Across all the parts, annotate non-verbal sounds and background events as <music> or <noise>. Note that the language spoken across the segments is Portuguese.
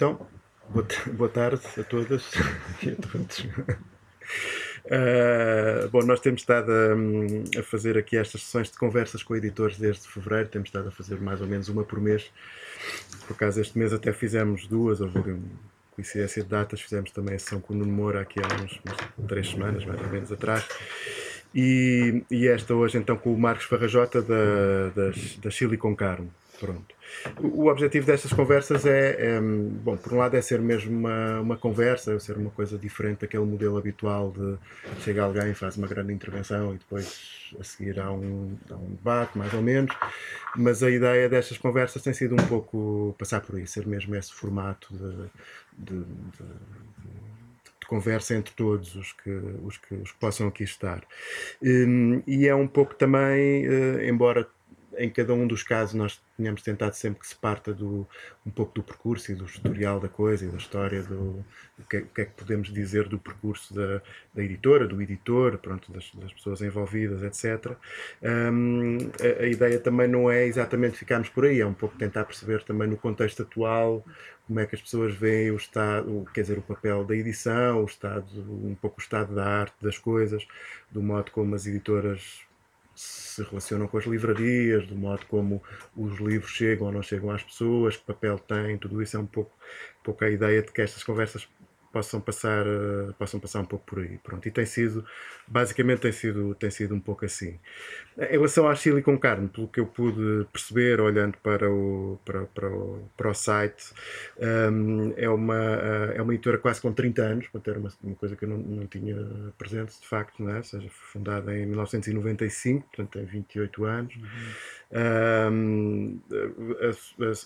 Então, <laughs> boa, tarde a todas <laughs> e a todos. Uh, <laughs> bom, nós temos estado a, a, fazer aqui estas sessões de conversas com editores desde fevereiro, temos estado a fazer mais ou menos uma por mês. Por acaso, este mês até fizemos duas, houve coincidência de datas, fizemos também a sessão com o Nuno Moura aqui há uns, uns três semanas, mais ou menos atrás. E, e, esta hoje então com o Marcos Farrajota da, das, da Silicon Carmo. Pronto. O objetivo destas conversas é, é, bom, por um lado é ser mesmo uma, uma conversa, ser uma coisa diferente daquele modelo habitual de chega alguém, faz uma grande intervenção e depois a seguir há um, há um debate, mais ou menos, mas a ideia destas conversas tem sido um pouco passar por aí, ser mesmo esse formato de, de, de, de conversa entre todos os que, os que, os que possam aqui estar. Hum, e é um pouco também, eh, embora em cada um dos casos nós tínhamos tentado sempre que se parta do, um pouco do percurso e do historial da coisa e da história do, do que, que, é que podemos dizer do percurso da, da editora, do editor, pronto, das, das pessoas envolvidas, etc. Um, a, a, ideia também não é exatamente ficarmos por aí, é um pouco tentar perceber também no contexto atual como é que as pessoas veem o estado, quer dizer, o papel da edição, o estado, um pouco o estado da arte das coisas, do modo como as editoras se relacionam com as livrarias, do modo como os livros chegam ou não chegam às pessoas, que papel têm, tudo isso é um pouco, pouco a ideia de que estas conversas possam passar, uh, possam passar um pouco por aí. Pronto. E tem sido, basicamente tem sido, tem sido um pouco assim. Em relação à Silicon Carne, pelo que eu pude perceber olhando para o, para, para o, para o site, um, é, uma, uh, é uma editora quase com 30 anos, para ter uma, uma coisa que eu não, não tinha presente de facto, não é? ou seja, foi fundada em 1995, portanto tem 28 anos. Uhum um,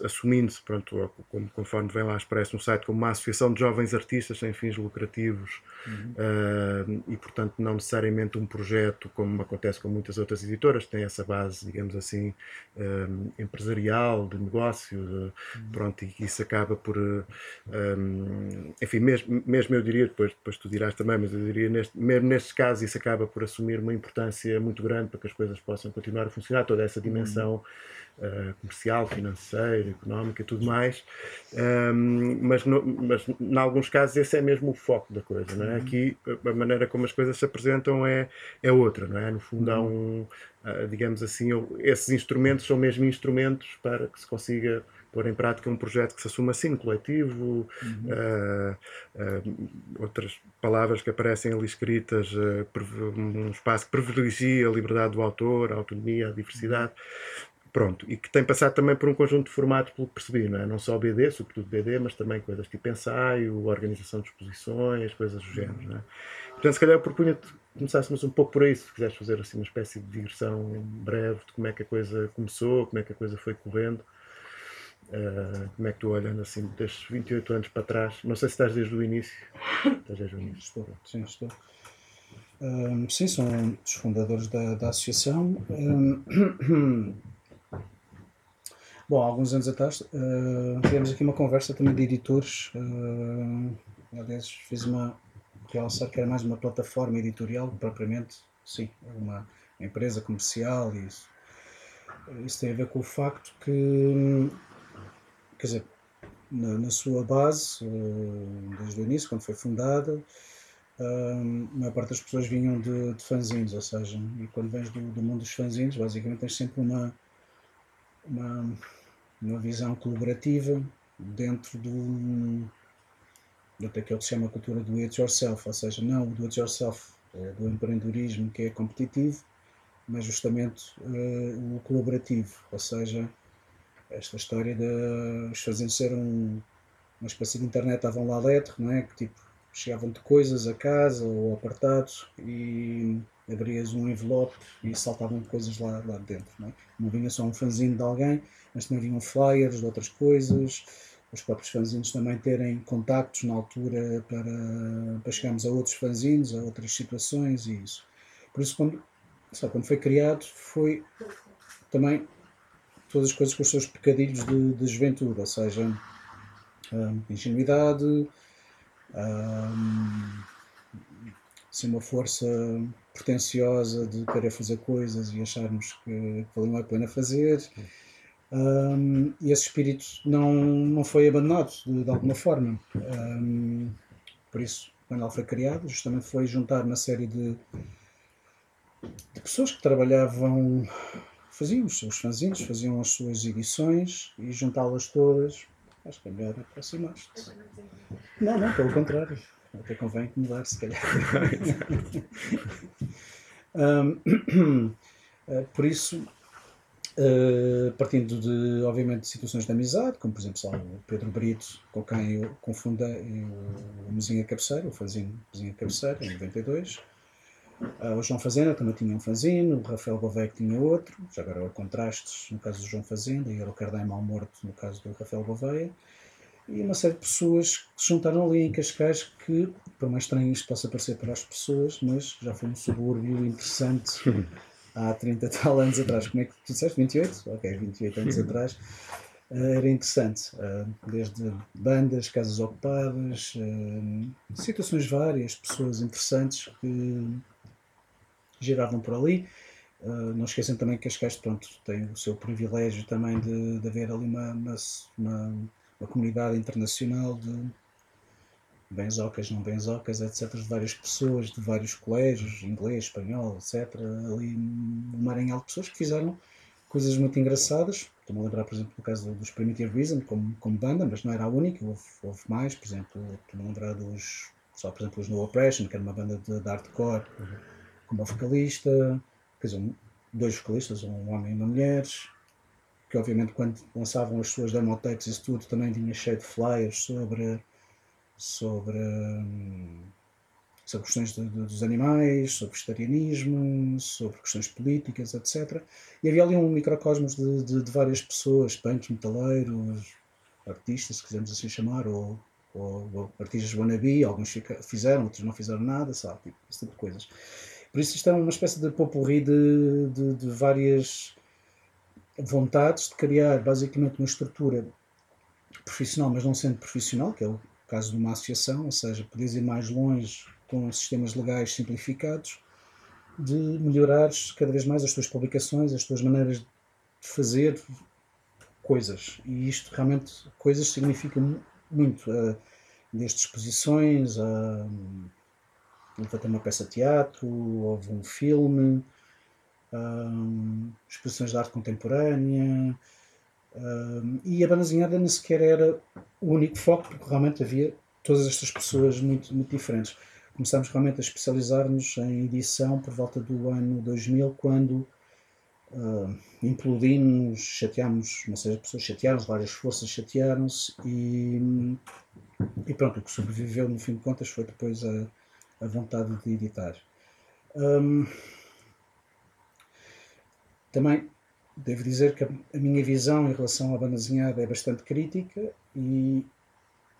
assumindo-se, pronto, como, conforme vem lá expresso no site, como uma associação de jovens artistas sem fins lucrativos uhum. uh, e, portanto, não necessariamente um projeto como acontece com muitas outras editoras, tem essa base, digamos assim, um, empresarial, de negócio, de, uhum. pronto, e isso acaba por, um, enfim, mesmo, mesmo eu diria, depois, depois tu dirás também, mas eu diria, neste, mesmo nestes casos, isso acaba por assumir uma importância muito grande para que as coisas possam continuar a funcionar, toda essa dimensão dimensão uh, comercial, financeira, económica e tudo mais, um, mas, no, mas em alguns casos esse é mesmo o foco da coisa, não é? Uhum. Aqui a maneira como as coisas se apresentam é, é outra, não é? No fundo há um, uh, digamos assim, esses instrumentos são mesmo instrumentos para que se consiga pôr em prática um projeto que se assuma assim, coletivo, uhum. uh, uh, outras palavras que aparecem ali escritas, uh, um espaço que privilegia a liberdade do autor, a autonomia, a diversidade. Pronto, e que tem passado também por um conjunto de formatos, pelo que percebi, não é? Não só BD, sobretudo BD, mas também coisas tipo ensaio, organização de exposições, coisas do género, não é? Portanto, se calhar eu propunha que começássemos um pouco por aí, se quiseres fazer assim uma espécie de digressão breve de como é que a coisa começou, como é que a coisa foi correndo. Uh, como é que tu olhando assim destes 28 anos para trás? Não sei se estás desde o início. Estás desde o início. Estou, sim, estou. Um, sim, um dos fundadores da, da associação. Um, bom, há alguns anos atrás uh, tivemos aqui uma conversa também de editores. Uh, aliás, fiz uma realçar que era mais uma plataforma editorial, propriamente, sim, uma empresa comercial e isso. Isso tem a ver com o facto que quer dizer, na, na sua base, uh, desde o início, quando foi fundada, uh, a maior parte das pessoas vinham de, de fanzines, ou seja, e quando vens do, do mundo dos fanzines, basicamente tens sempre uma, uma, uma visão colaborativa dentro do até que se chama a cultura do it yourself, ou seja, não o do it yourself é do empreendedorismo que é competitivo, mas justamente uh, o colaborativo, ou seja, esta história de os ser um, uma espécie de internet avant la lettre, não é? Que tipo, chegavam-te coisas a casa ou apartados e abrias um envelope e saltavam coisas lá, lá dentro, não é? Não vinha só um fanzine de alguém, mas também vinham flyers de outras coisas, os próprios fanzines também terem contactos na altura para, para chegarmos a outros fanzines, a outras situações e isso. Por isso, quando, só, quando foi criado, foi também todas as coisas com os seus pecadilhos de, de juventude, ou seja, um, ingenuidade, um, assim, uma força pretenciosa de querer fazer coisas e acharmos que, valeu a pena fazer. Um, e esse espírito não, não foi abandonado de, de alguma forma. Um, por isso, quando ela foi criado, justamente foi juntar uma série de, de pessoas que trabalhavam, faziam os seus fanzines, faziam as suas edições e juntá-las todas. Acho que é melhor aproximar-te. Não, não, pelo contrário. Até convém mudar, se calhar. <laughs> um, <clears throat> eh, por isso, Uh, partindo de, obviamente, de situações de amizade, como por exemplo o Pedro Brito, com quem eu confundei o Mesinha Cabeceira, o Fazinho Mesinha Cabeceira, em 92. Uh, o João Fazenda também tinha um fanzine, o Rafael Gouveia tinha outro, já agora há contrastes no caso do João Fazenda e era o Cardeiro Mal Morto no caso do Rafael Gouveia. E uma série de pessoas que se juntaram ali em Cascais que, por mais estranho isto possa parecer para as pessoas, mas já foi um subúrbio interessante <laughs> há 30 tal anos atrás. Como é que tu disseste? 28? Ok, 28 anos atrás. Uh, era interessante, uh, desde bandas, casas ocupadas, uh, situações várias, pessoas interessantes que giravam por ali. não esqueçam também que Cascais pronto, tem o seu privilégio também de, de haver ali uma, uma, uma, uma comunidade internacional de, benzocas, não benzocas, etc., de várias pessoas, de vários colégios, inglês, espanhol, etc., ali um maranhal de pessoas que fizeram coisas muito engraçadas. Estou-me a lembrar, por exemplo, do caso dos Primitive Reason, como, como banda, mas não era a única, houve, houve mais, por exemplo, estou-me a lembrar dos, só por exemplo, os No Oppression, que era uma banda de, de hardcore, uhum. como vocalista, quer dizer, dois vocalistas, um homem e uma mulher, que obviamente quando lançavam as suas demo tapes e tudo também vinha cheio de flyers sobre sobre, hum, sobre questões de, de, dos animais, sobre vegetarianismo, sobre questões políticas, etc. E havia ali um microcosmos de, de, de várias pessoas, punks, metaleiros, artistas, se quisermos assim chamar, ou, ou, ou artistas wannabe, alguns fizeram, outros não fizeram nada, sabe, tipo, esse tipo de coisas. Por isso isto é uma espécie de popurri de, de, de várias vontades de criar basicamente uma estrutura profissional, mas não sendo profissional, que é o caso de uma associação, ou seja, podes ir mais longe com sistemas legais simplificados, de melhorares cada vez mais as tuas publicações, as tuas maneiras de fazer coisas. E isto realmente, coisas significa muito. Uh, desde exposições, a uh, uma peça de teatro, houve um filme, uh, exposições de arte contemporânea, Uh, e a banda desenhada nem sequer era o único foco, porque realmente havia todas estas pessoas muito, muito diferentes. Começámos realmente a especializar-nos em edição por volta do ano 2000, quando uh, implodimos, chateámos, série de pessoas chatearam várias forças chatearam-se e, e pronto, o que sobreviveu no fim de contas foi depois a, a vontade de editar. Um, também devo dizer que a, minha visão em relação à banda desenhada é bastante crítica e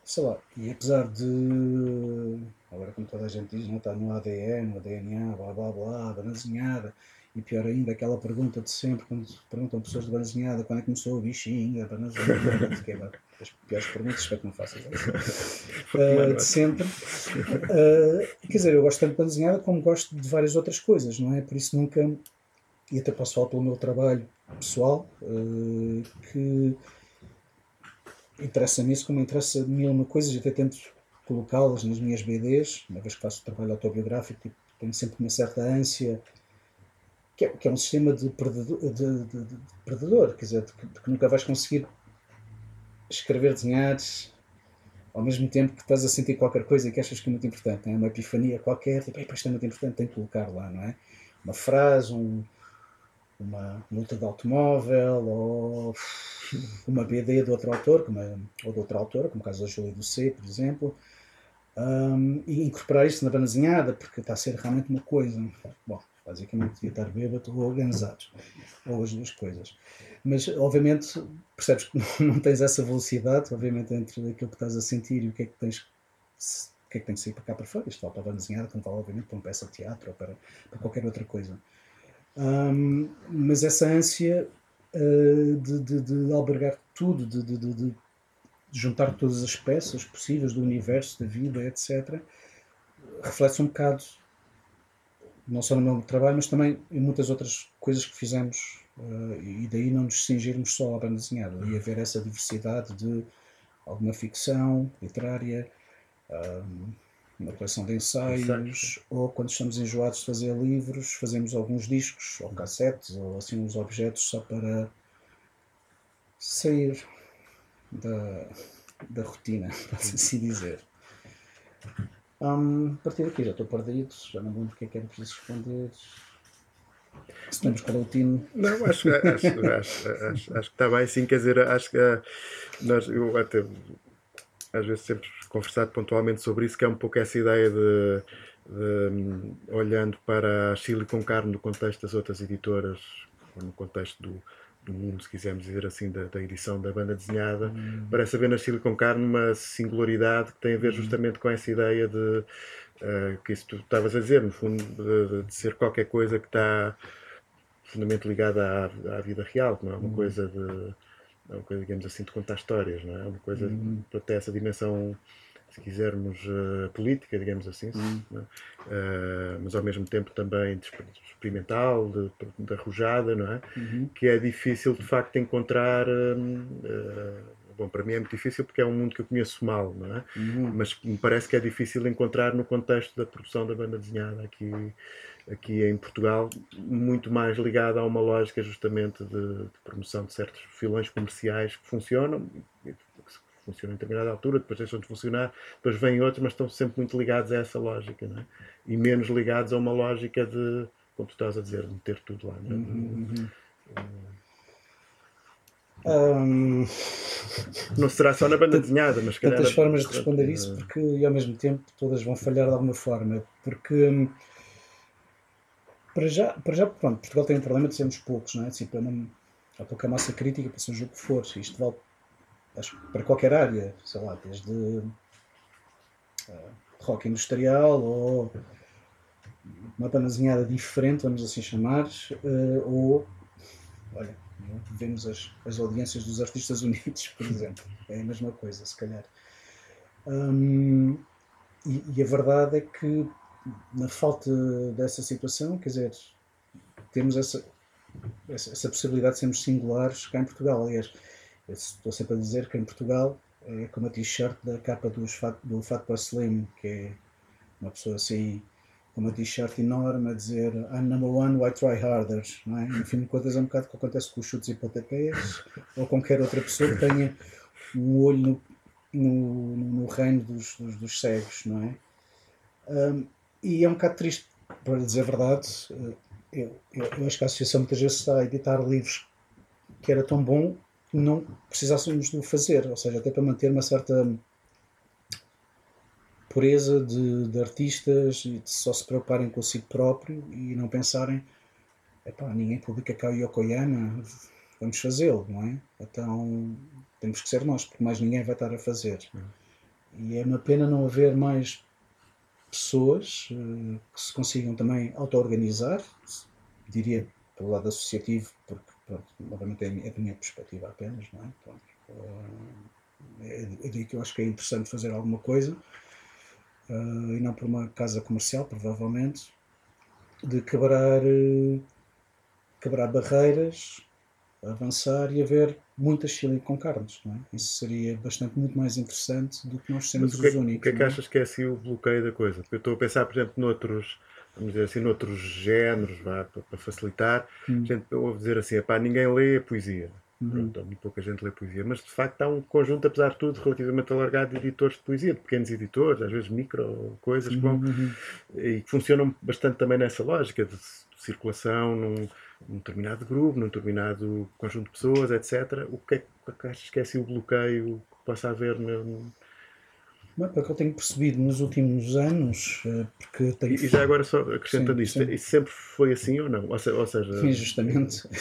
sei lá, e apesar de agora como toda a gente diz, não está no ADN, no DNA, blá blá blá, banda desenhada, e pior ainda, aquela pergunta de sempre, quando perguntam pessoas de banda desenhada quando é que começou o bichinho, a banda desenhada, que é as piores perguntas, espero que não faças. Uh, de sempre. Uh, quer dizer, eu gosto tanto de banda desenhada como gosto de várias outras coisas, não é? Por isso nunca, e até posso falar pelo meu trabalho, pessoal uh, que interessa-me isso como interessa mil uma coisas, até tento colocá-las nas minhas BDs, uma vez que faço trabalho autobiográfico, tipo, tenho sempre uma certa ânsia, que é, que é um sistema de predador, de, de, de predador quer dizer, que, que, nunca vais conseguir escrever, desenhar ao mesmo tempo que estás a sentir qualquer coisa que achas que é muito importante, é uma epifania qualquer, tipo, isto é muito importante, tem que colocar lá, não é? Uma frase, um, uma multa de automóvel ou uma BD de outro autor, como é, ou de outra autora, como o caso da Júlia do C, por exemplo, um, e incorporar isso na banda desenhada, porque está a ser realmente uma coisa. Bom, basicamente devia estar bêbado ou organizado, ou as duas coisas. Mas, obviamente, percebes que <laughs> não, tens essa velocidade, obviamente, entre aquilo que estás a sentir e o que é que tens o que é que tem que sair para cá para fora. Isto vale para a banda desenhada, como vale, obviamente, para uma peça de teatro ou para, para qualquer outra coisa. Um, mas essa ânsia uh, de, de, de, albergar tudo, de, de, juntar todas as peças possíveis do universo, da vida, etc., reflete-se um bocado, não só no meu trabalho, mas também em muitas outras coisas que fizemos uh, e daí não nos cingirmos só à banda desenhada, e haver essa diversidade de alguma ficção literária, um, uma coleção de ensaios, Exato. ou quando estamos enjoados de fazer livros, fazemos alguns discos, ou cassetes, ou assim uns objetos só para sair da, da rotina, <laughs> pode assim dizer. Um, a partir daqui já estou perdido, já não lembro o que é que era preciso responder. Se temos para o time. Não, acho, acho, acho, acho, acho que está bem, sim, quer dizer, acho que uh, nós, eu até às vezes sempre conversado pontualmente sobre isso, que é um pouco essa ideia de, de um, olhando para a Silicon Carne no contexto das outras editoras, no contexto do, do mundo, se quisermos dizer assim, da, da edição da banda desenhada, hum. parece haver na Silicon Carne uma singularidade que tem a ver hum. justamente com essa ideia de uh, que isso tu estavas a dizer, no fundo, de, de, ser qualquer coisa que está profundamente ligada à, à vida real, não é uma hum. coisa de é uma coisa, digamos assim, de contar histórias, não é? uma coisa hum. para ter essa dimensão se quisermos, uh, política, digamos assim, hum. uh, mas ao mesmo tempo também experimental, de, de arrojada, não é? Uhum. Que é difícil de facto encontrar. Uh, bom, para mim é muito difícil porque é um mundo que eu conheço mal, não é? Uhum. Mas me parece que é difícil encontrar no contexto da produção da banda desenhada aqui, aqui em Portugal, muito mais ligada a uma lógica justamente de, de promoção de certos filões comerciais que funcionam, funcionam em determinada altura, depois deixam de funcionar, depois vêm outros, mas estão sempre muito ligados a essa lógica, não é? E menos ligados a uma lógica de, como tu estás a dizer, de meter tudo lá, não é? Uhum. Um... Não será só na banda desenhada, mas calhar. Tantas formas de responder isso, porque e ao mesmo tempo todas vão falhar de alguma forma. Porque hum, para já, para já pronto, Portugal tem um problema de sermos poucos, não é? Para não, há pouca massa crítica para seja o que for. Isto vale acho para qualquer área, sei lá, desde uh, rock industrial ou uma panazinhada diferente, vamos assim chamar, uh, ou olha, vemos as, as audiências dos artistas unidos, por exemplo, é a mesma coisa, se calhar. Um, e, e, a verdade é que na falta dessa situação, quer dizer, temos essa, essa, essa possibilidade de sermos singulares cá em Portugal. Aliás, estou sempre a dizer que em Portugal é como a t-shirt da capa do Fatboy Slim, que é uma pessoa assim com uma t-shirt enorme a dizer I'm number one, why try harder? Não é? No fim de contas é um bocado o que acontece com os chutes e pontapés ou qualquer outra pessoa que tenha um olho no, no, no reino dos, dos, dos, cegos, não é? Um, e é um bocado triste, para dizer a verdade, eh, eu, eu, eu acho que a associação muitas vezes está a editar livros que era tão bom não precisássemos de o fazer, ou seja, até para manter uma certa pureza de, de artistas e de só se preocuparem consigo próprio e não pensarem epá, ninguém publica cá o Yokoyama, vamos fazê-lo, não é? Então temos que ser nós, porque mais ninguém vai estar a fazer. E é uma pena não haver mais pessoas uh, que se consigam também auto-organizar, diria pelo lado associativo, porque Pronto, obviamente é, é a minha perspectiva apenas, não é? Pronto, é, eu digo que eu acho que é interessante fazer alguma coisa, uh, e não por uma casa comercial, provavelmente, de quebrar, uh, quebrar barreiras, avançar e haver muitas chile com carnes, não é? Isso seria bastante muito mais interessante do que nós sermos Mas o que, os únicos. O que é que achas que é assim o bloqueio da coisa? Porque eu estou a pensar, por exemplo, noutros vamos dizer assim, noutros géneros, vá, para, facilitar, hum. a gente ouve dizer assim, pá, ninguém lê poesia. Uhum. Pronto, muito pouca gente lê poesia, mas de facto há um conjunto, apesar de tudo, relativamente alargado de editores de poesia, de pequenos editores, às vezes micro coisas que vão uhum. e que funcionam bastante também nessa lógica de, de circulação num, num, determinado grupo, num determinado conjunto de pessoas, etc. O que é que achas que é assim o bloqueio que possa haver no, Bem, que eu tenho percebido nos últimos anos, eh, porque tenho... E já agora só acrescentando sim, isto, sim. isso sempre foi assim ou não? Ou seja... Sim, justamente. <laughs>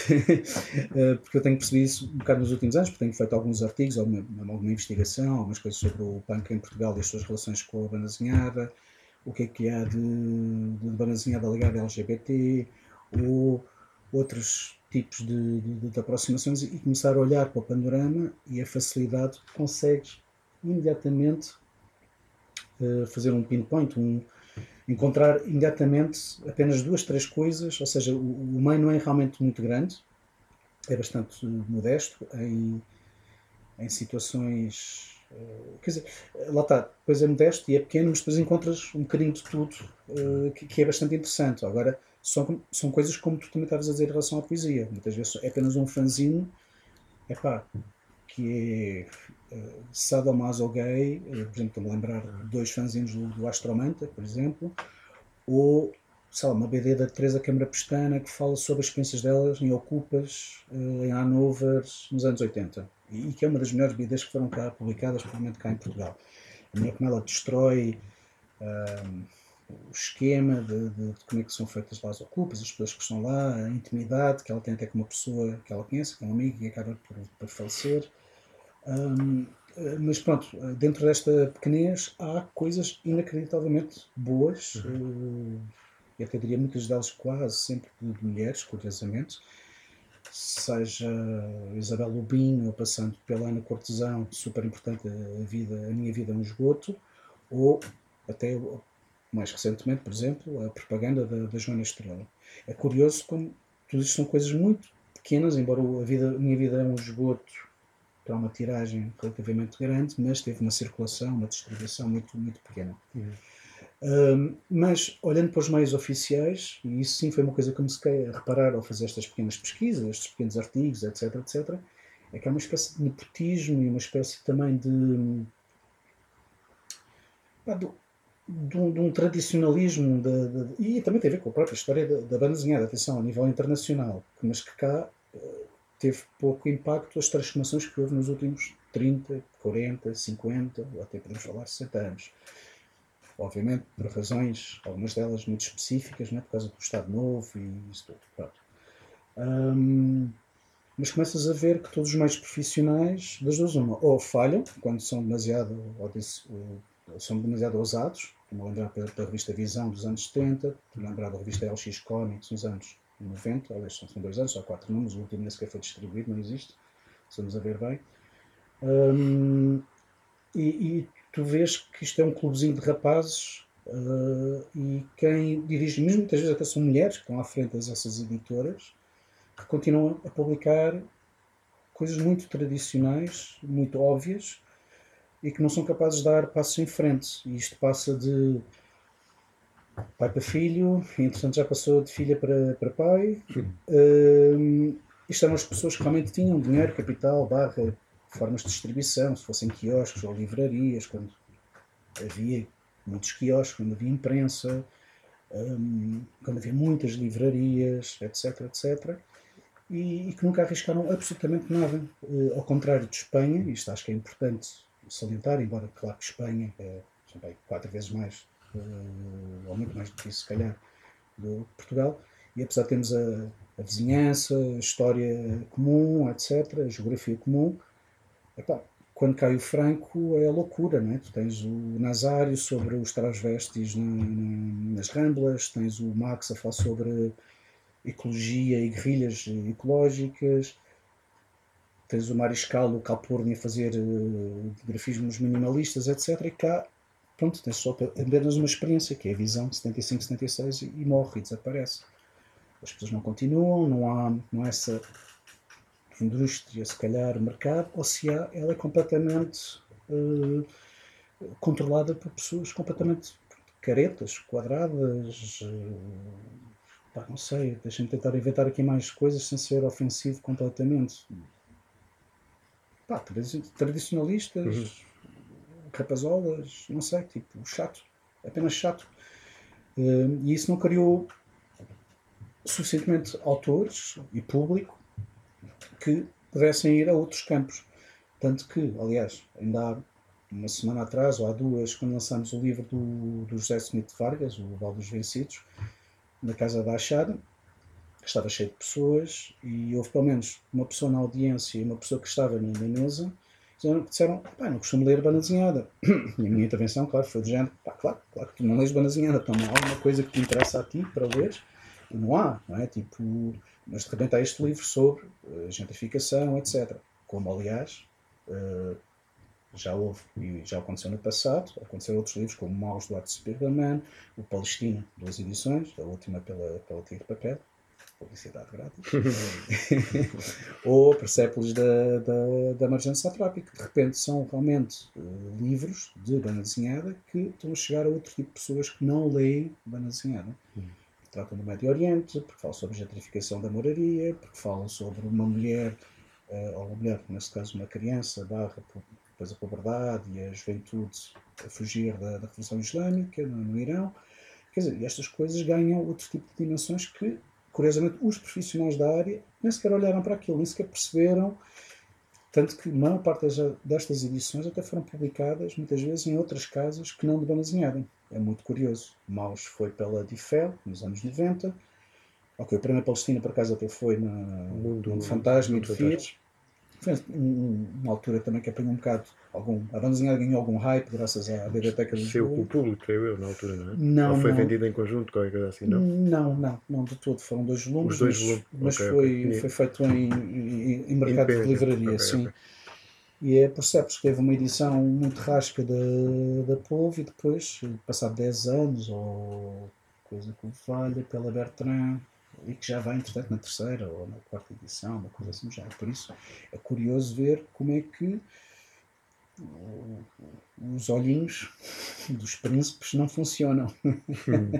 Eh, porque eu tenho percebido isso um bocado nos últimos anos, porque tenho feito alguns artigos, alguma, alguma investigação, algumas coisas sobre o punk em Portugal e as suas relações com a banda desenhada, o que é que há de, de banda desenhada ligada a LGBT, ou outros tipos de, de, de aproximações e começar a olhar para o panorama e a facilidade que consegues imediatamente fazer um pinpoint, um, encontrar imediatamente apenas duas, três coisas, ou seja, o, o meio não é realmente muito grande, é bastante modesto em, em situações. Uh, quer dizer, lá está, depois é modesto e é pequeno, mas depois encontras um bocadinho de tudo que, que, é bastante interessante. Agora, são, são coisas como tu também estavas a dizer em relação à poesia. Muitas vezes é apenas um fanzine, é pá, que é uh, sadomaso gay, por exemplo, estou-me a lembrar dois fanzines do, do Astromanta, por exemplo, ou sei lá, uma BD da Teresa Câmara Pestana que fala sobre as experiências delas em Ocupas, eh, em Hanover, nos anos 80. E, que é uma das melhores BDs que foram cá publicadas, provavelmente cá em Portugal. A maneira como ela destrói um, ehm, o esquema de, de, de, como é que são feitas lá as Ocupas, as pessoas que estão lá, a intimidade que ela tem até com uma pessoa que ela conhece, que é um amigo e acaba por, por falecer. Um, ehm, mas pronto, dentro desta pequenez há coisas inacreditavelmente boas. Uhum. Uh, e até diria muitas delas quase sempre de mulheres, curiosamente, seja Isabel Lubin, ou passando pela Ana Cortesão, super importante a, vida, a minha vida é um esgoto, ou até mais recentemente, por exemplo, a propaganda da, da Joana Estrela. É curioso como tudo isto são coisas muito pequenas, embora a, vida, a minha vida é um esgoto para uma tiragem relativamente grande, mas teve uma circulação, uma distribuição muito, muito pequena. Uhum mas, olhando para os meios oficiais, e isso sim foi uma coisa que comecei a reparar ao fazer estas pequenas pesquisas, estes pequenos artigos, etc, etc, é que há uma espécie de nepotismo e uma espécie também de. Pá, de, de, um, de, um, tradicionalismo de, de, e também tem a ver com a própria história da, da banda desenhada, atenção, a nível internacional, mas que cá uh, teve pouco impacto as transformações que houve nos últimos 30, 40, 50, ou até podemos falar 60 anos obviamente por razões, algumas delas muito específicas, né, por causa do Estado Novo e isso tudo. Pronto. Um, mas começas a ver que todos os meios profissionais, das duas uma, ou falham, quando são demasiado, ou, ou são demasiado ousados, como lembrar pela revista Visão dos anos 70, lembrar da revista LX Comics nos anos 90, aliás, são dois anos, só quatro números, o último nem sequer foi distribuído, não existe, estamos a ver bem. Um, e, e tu vês que isto é um clubezinho de rapazes uh, e quem dirige, mesmo muitas vezes até são mulheres que estão à frente dessas editoras, que continuam a publicar coisas muito tradicionais, muito óbvias e que não são capazes de dar passos em frente. E isto passa de pai para filho, e entretanto já passou de filha para, para pai. Uh, isto eram as pessoas que realmente tinham dinheiro, capital, barra, formas de distribuição, se fossem quiosques ou livrarias, quando havia muitos quiosques, quando havia imprensa, um, quando havia muitas livrarias, etc, etc, e, e que nunca arriscaram absolutamente nada. Uh, ao contrário de Espanha, isto acho que é importante salientar, embora claro que Espanha é bem, quatro vezes mais, ou muito mais do que isso, se calhar, do Portugal, e apesar de termos a, a vizinhança, a história comum, etc., a geografia comum, Epá, quando cai o Franco é loucura, não é? Tu tens o Nazário sobre os na, nas Ramblas, tens o Max a falar sobre ecologia e guerrilhas ecológicas, tens o Mariscal, o Calpurni a fazer uh, grafismos minimalistas, etc. E cá, pronto, tens só apenas uma experiência, que é a visão de 75, 76 e, e morre e desaparece. As pessoas não continuam, não há, não há essa indústria, se calhar mercado, ou se há, ela é completamente uh, controlada por pessoas completamente caretas, quadradas. Uh, pá, não sei, deixem-me tentar inventar aqui mais coisas sem ser ofensivo completamente. Pá, tradicionalistas, uhum. Rapazolas, não sei, tipo, chato, apenas chato. Uh, e isso não criou suficientemente autores e público que pudessem ir a outros campos. Tanto que, aliás, ainda há uma semana atrás, ou há duas, quando lançámos o livro do, do José Smith Vargas, o Val dos Vencidos, na Casa da Achada, que estava cheio de pessoas, e houve pelo menos uma pessoa na audiência e uma pessoa que estava na mesa, que disseram, pá, não costumo ler banda desenhada. <clears throat> e a minha intervenção, claro, foi do género, pá, claro, claro que tu não lês banda desenhada, então não há alguma coisa que te interessa a ti para ler, e não há, não é? Tipo, mas de repente há este livro sobre uh, gentrificação, etc. Como, aliás, uh, já houve e já aconteceu no passado, aconteceram outros livros como Maus do Arte Superman, o Palestina, duas edições, a última pela, pela Tigre Papel, publicidade grátis, <laughs> ou Persepolis da, da, da Marjane Satrapi, que de repente são realmente uh, livros de banda desenhada que estão a chegar a outro tipo de pessoas que não leem banda desenhada. Hum. Tratam do Médio Oriente, porque falam sobre a gentrificação da moraria, porque falam sobre uma mulher, uh, ou uma mulher, nesse caso uma criança, barra depois a pobreza e a juventude a fugir da, da Revolução Islâmica no, no Irão. Quer dizer, estas coisas ganham outro tipo de dimensões que curiosamente, os profissionais da área nem sequer olharam para aquilo, nem sequer perceberam. Tanto que a maior parte destas edições até foram publicadas, muitas vezes, em outras casas que não de banda desenhada. É muito curioso. Maus foi pela Difel, nos anos 90. Ok, o primeiro Palestina, por acaso, até foi na, no Fantasma e de Fires. Foi uma altura também que apanhou um bocado algum. A banda desenhada ganhou algum hype graças à biblioteca de Lisboa. o público, creio eu, na altura, não é? Não. Ou foi não. vendido em conjunto, qualquer coisa assim, não? Não, não, não de todo. Foram dois volumes. Os dois volumes. Mas, okay, foi, okay. foi feito em, em, em mercado de livraria, okay, sim. E é percebes que teve uma edição muito rasca da, da Polvo e depois, passado 10 anos ou coisa que valha, pela Bertrand, e que já vai, entretanto, na terceira ou na quarta edição, uma coisa assim já. Por isso é curioso ver como é que os olhinhos dos príncipes não funcionam. Hum.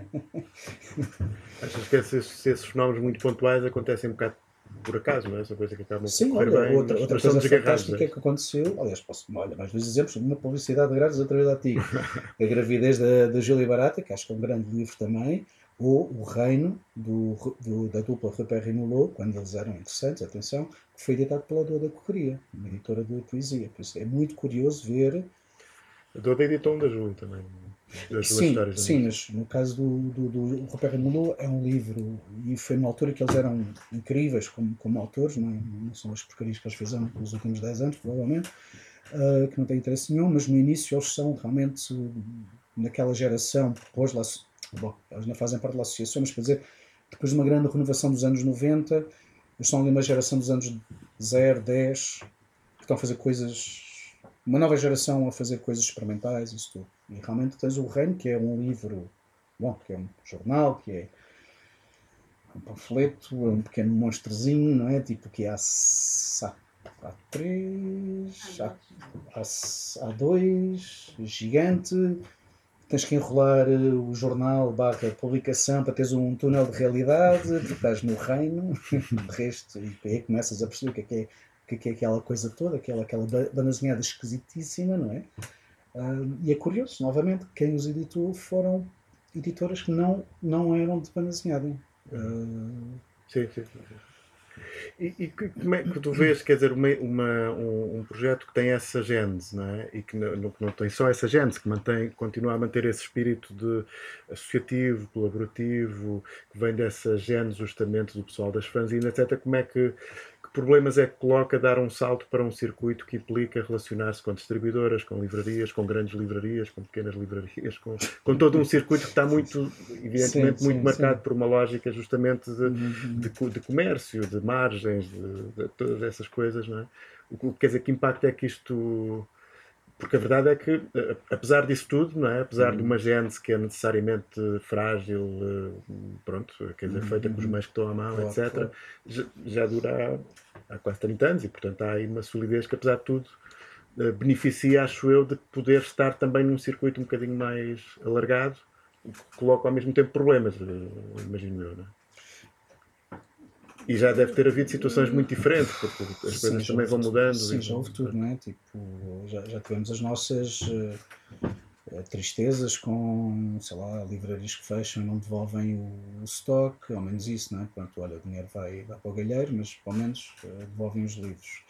Achas que esses, esses, fenómenos muito pontuais acontecem um bocado por acaso, não é? Essa coisa que acabam Sim, olha, bem, outra, outra coisa fantástica é? que aconteceu, aliás, posso, olha, mais dois exemplos, uma publicidade grátis outra vez a ti. <laughs> a gravidez da, da Júlia Barata, que acho que é um grande livro também, ou O Reino, do, do, da dupla Rupert e Mulot, quando eles eram interessantes, atenção, que foi editado pela Dor da Correria, uma editora de poesia. Por isso é muito curioso ver. A Dor editou um da Júlia também. Das sim, histórias sim mas no caso do, do, do Rupert Mulot é um livro e foi numa altura que eles eram incríveis como, como autores, não, é? não são as porcarias que eles fizeram nos últimos 10 anos, provavelmente, uh, que não tem interesse nenhum, mas no início eles são realmente naquela geração, depois lá bom, eles não fazem parte da associação, mas quer dizer, depois de uma grande renovação dos anos 90, eles são ali uma geração dos anos 0, 10, que estão a fazer coisas, uma nova geração a fazer coisas experimentais, isso tudo. E realmente tens o Reino, que é um livro, bom, que é um jornal, que é um panfleto, é um pequeno monstrozinho, não é? Tipo que há, há, há três, há, há, há dois, gigante, tens que enrolar o jornal barra publicação para teres um túnel de realidade, porque estás no reino, <laughs> de resto, e aí começas a perceber o que é, que é, o que é, que é aquela coisa toda, aquela, aquela banazinhada esquisitíssima, não é? Uh, e é curioso, novamente, quem os editou foram editoras que não, não eram de banazinhada. Uh, sim, sim, sim. E, e, como é que tu vês, quer dizer, uma, uma, um, um, projeto que tem essa gênese, não é? E que não, não, tem só essa gênese, que mantém, continua a manter esse espírito de associativo, colaborativo, que vem dessa gênese justamente do pessoal das fanzines, etc. Como é que problemas é que coloca dar um salto para um circuito que implica relacionar-se com distribuidoras, com livrarias, com grandes livrarias, com pequenas livrarias, com, com todo um circuito que está muito, evidentemente, sim, muito sim, marcado sim. por uma lógica justamente de, de, de comércio, de margens, de, de, todas essas coisas, não é? O que quer dizer, que impacto é que isto. Porque a verdade é que, apesar disso tudo, não é? apesar uhum. de uma gênese que é necessariamente frágil, pronto, quer dizer, feita com os meios que estão à mão, claro, etc., claro. Já, já, dura há, há, quase 30 anos e, portanto, há aí uma solidez que, apesar de tudo, beneficia, acho eu, de poder estar também num circuito um bocadinho mais alargado, que coloca ao mesmo tempo problemas, imagino eu, não é? E já deve ter havido situações muito diferentes, porque as sim, coisas também vão mudando. Sim, já houve tudo, não é? Tipo, já, já tivemos as nossas uh, tristezas com, sei lá, livrarias que fecham não devolvem o, o estoque, ao menos isso, não é? Pronto, olha, o dinheiro vai, vai para o galheiro, mas pelo menos uh, devolvem os livros.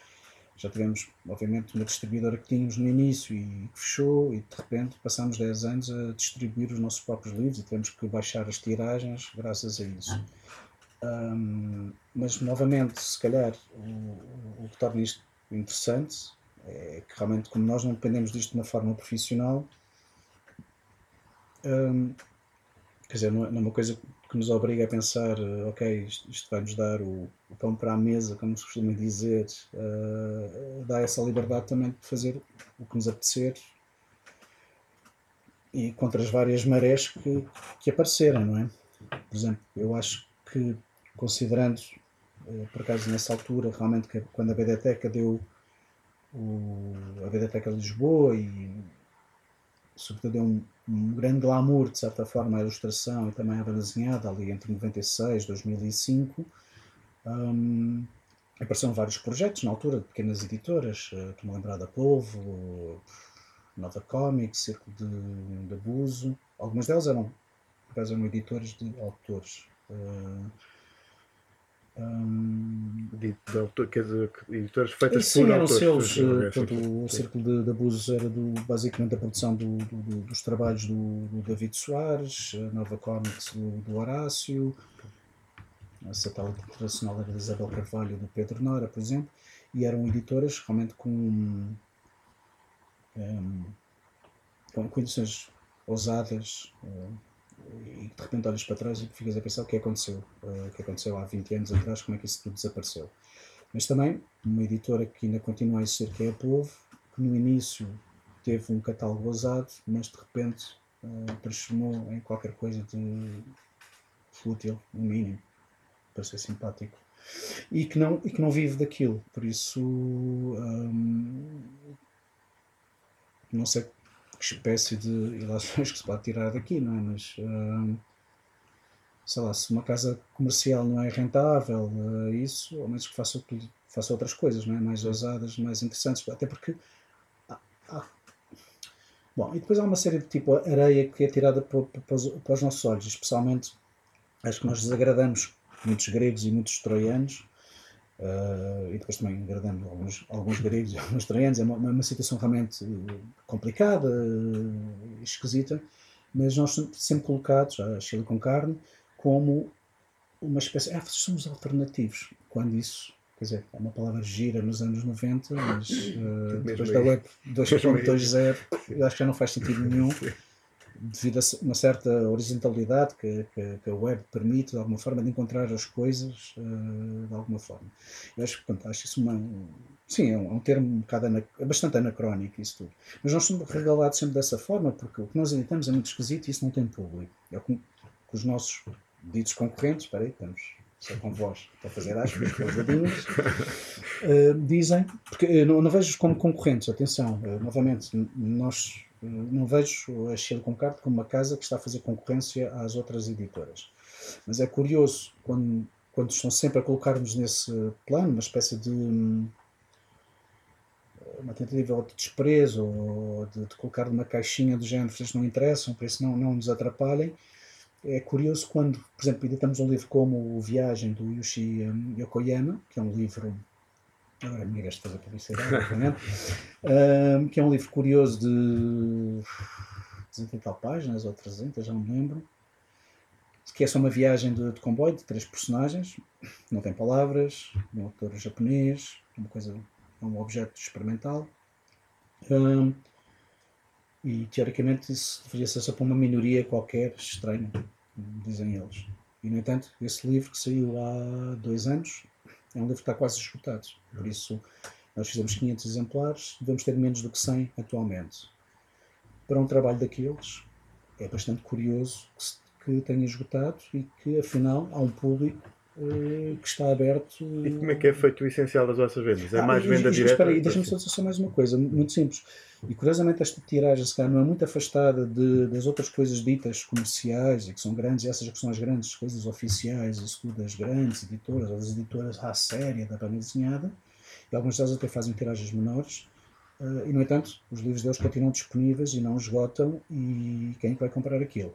Já tivemos, obviamente, uma distribuidora que tínhamos no início e fechou, e de repente passámos 10 anos a distribuir os nossos próprios livros e tivemos que baixar as tiragens graças a isso. Um, mas novamente, se calhar, o, o, que torna isto interessante é que realmente, como nós não dependemos disto de uma forma profissional, um, quer dizer, não é, não é uma coisa que nos obriga a pensar, ok, isto, isto vai-nos dar o, o, pão para a mesa, como se costuma dizer, uh, dá essa liberdade também de fazer o que nos apetecer e contra as várias marés que, que aparecerem, não é? Por exemplo, eu acho que considerando, uh, por acaso nessa altura, realmente que, quando a BDTECA deu o, a BDTECA Lisboa e sobretudo deu um, um, grande glamour, de certa forma, à ilustração e também à desenhada, ali entre 96 e 2005. Um, apareceram vários projetos na altura, de pequenas editoras, uh, estou-me a lembrar da Polvo, Nova Comics, Círculo de, de Abuso. Algumas delas eram, eram editores de autores. Uh, um, de, de autor, quer dizer, editoras feitas sim, por eram autores. seus, uh, portanto, o Círculo de, de Abusos era do, basicamente a produção do, do, dos trabalhos do, do, David Soares, a Nova Comics do, do Horácio, a Satélite Internacional era da Isabel Carvalho do Pedro Nora, por exemplo, e eram editoras realmente com, um, com condições ousadas. Uh, e de repente olhas para trás e ficas a pensar o que aconteceu, uh, o que aconteceu há 20 anos atrás, como é que isso tudo desapareceu. Mas também uma editora que ainda continua a existir, que é a Povo, que no início teve um catálogo ousado, mas de repente uh, transformou em qualquer coisa de fútil, no mínimo, para ser simpático. E que não, e que não vive daquilo, por isso um, não sei que espécie de ilações que se pode tirar daqui, não é? Mas, uh, sei lá, se uma casa comercial não é rentável, uh, isso, ao menos que faça, tudo, faça outras coisas, não é? Mais ousadas, mais interessantes, até porque. Há, há, bom, e depois há uma série de tipo areia que é tirada para, para os nossos olhos, especialmente acho que nós desagradamos muitos gregos e muitos troianos Uh, e depois também agradando alguns, alguns gregos e alguns troianos. É uma, uma, situação realmente complicada, esquisita, mas nós somos sempre colocados, a Chile com carne, como uma espécie. Ah, somos alternativos. Quando isso, quer dizer, é uma palavra gira nos anos 90, mas uh, depois da Web 2.20, eu acho que já não faz sentido nenhum devido a uma certa horizontalidade que, que, que, a web permite, de alguma forma, de encontrar as coisas uh, de alguma forma. Eu acho, portanto, acho isso uma. Sim, é um, é um termo um bocado anac, é bastante anacrónico, isso tudo. Mas nós somos regalados sempre dessa forma, porque o que nós editamos é muito esquisito e isso não tem público. É que, que os nossos ditos concorrentes, espera aí, estamos só com voz para fazer com os dedinhos, uh, dizem, porque eu não, não vejo como concorrentes, atenção, uh, novamente, nós não vejo a Silicon Card como uma casa que está a fazer concorrência às outras editoras. Mas é curioso quando, quando estão sempre a colocar-nos nesse plano, uma espécie de uma tentativa de desprezo ou de, de colocar numa caixinha do género, vocês não interessam, por isso não, não nos atrapalhem. É curioso quando, por exemplo, editamos um livro como o Viagem do Yushi Yokoyama, que é um livro a minha de fazer publicidade, obviamente, <laughs> um, que é um livro curioso de 200 e tal páginas, ou 300, já não me lembro, que é só uma viagem de, de, comboio de três personagens, não tem palavras, um autor japonês, uma coisa, é um objeto experimental. Um, e teoricamente isso deveria ser só para uma minoria qualquer estranha, dizem eles. E no entanto, esse livro que saiu há dois anos é um livro que está quase esgotado. Por isso, nós fizemos 500 exemplares, devemos ter menos do que 100 atualmente. Para um trabalho daqueles, é bastante curioso que, que tenha esgotado e que, afinal, há um público eh, que está aberto. E como é que é feito o essencial das vossas vendas? É ah, mais venda direta? Espera aí, deixa-me só dizer mais uma coisa, muito simples. E curiosamente esta tiragem se calhar não é muito afastada de, das outras coisas ditas comerciais e que são grandes, essas que são as grandes coisas oficiais, isso tudo das grandes editoras ou das editoras à séria da banda desenhada, e algumas delas até fazem tiragens menores, uh, e no entanto os livros deles continuam disponíveis e não esgotam, e quem é vai comprar aquilo?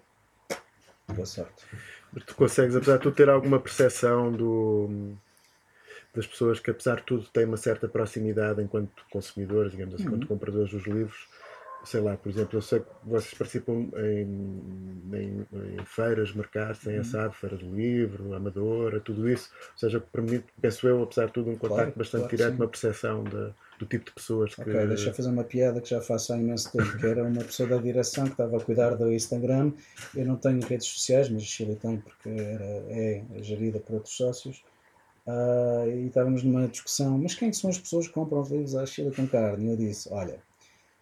Boa sorte. Tu consegues, apesar de tu ter alguma percepção do das pessoas que, apesar de tudo, têm uma certa proximidade enquanto consumidores, digamos assim, uhum. enquanto compradores dos livros. Sei lá, por exemplo, eu sei que vocês participam em, em, em feiras, mercados, têm uhum. a SAB, Feira do Livro, Amadora, tudo isso. Ou seja, permite, penso eu, apesar de tudo, um contacto claro, bastante claro, direto, sim. uma percepção de, do tipo de pessoas que. Ok, deixa eu fazer uma piada que já faço há imenso tempo, que era uma pessoa da direção que estava a cuidar do Instagram. Eu não tenho redes sociais, mas a Chile tem porque era, é gerida por outros sócios. Uh, e estávamos numa discussão, mas quem são as pessoas que compram os livros à Chile com carne? E eu disse, olha,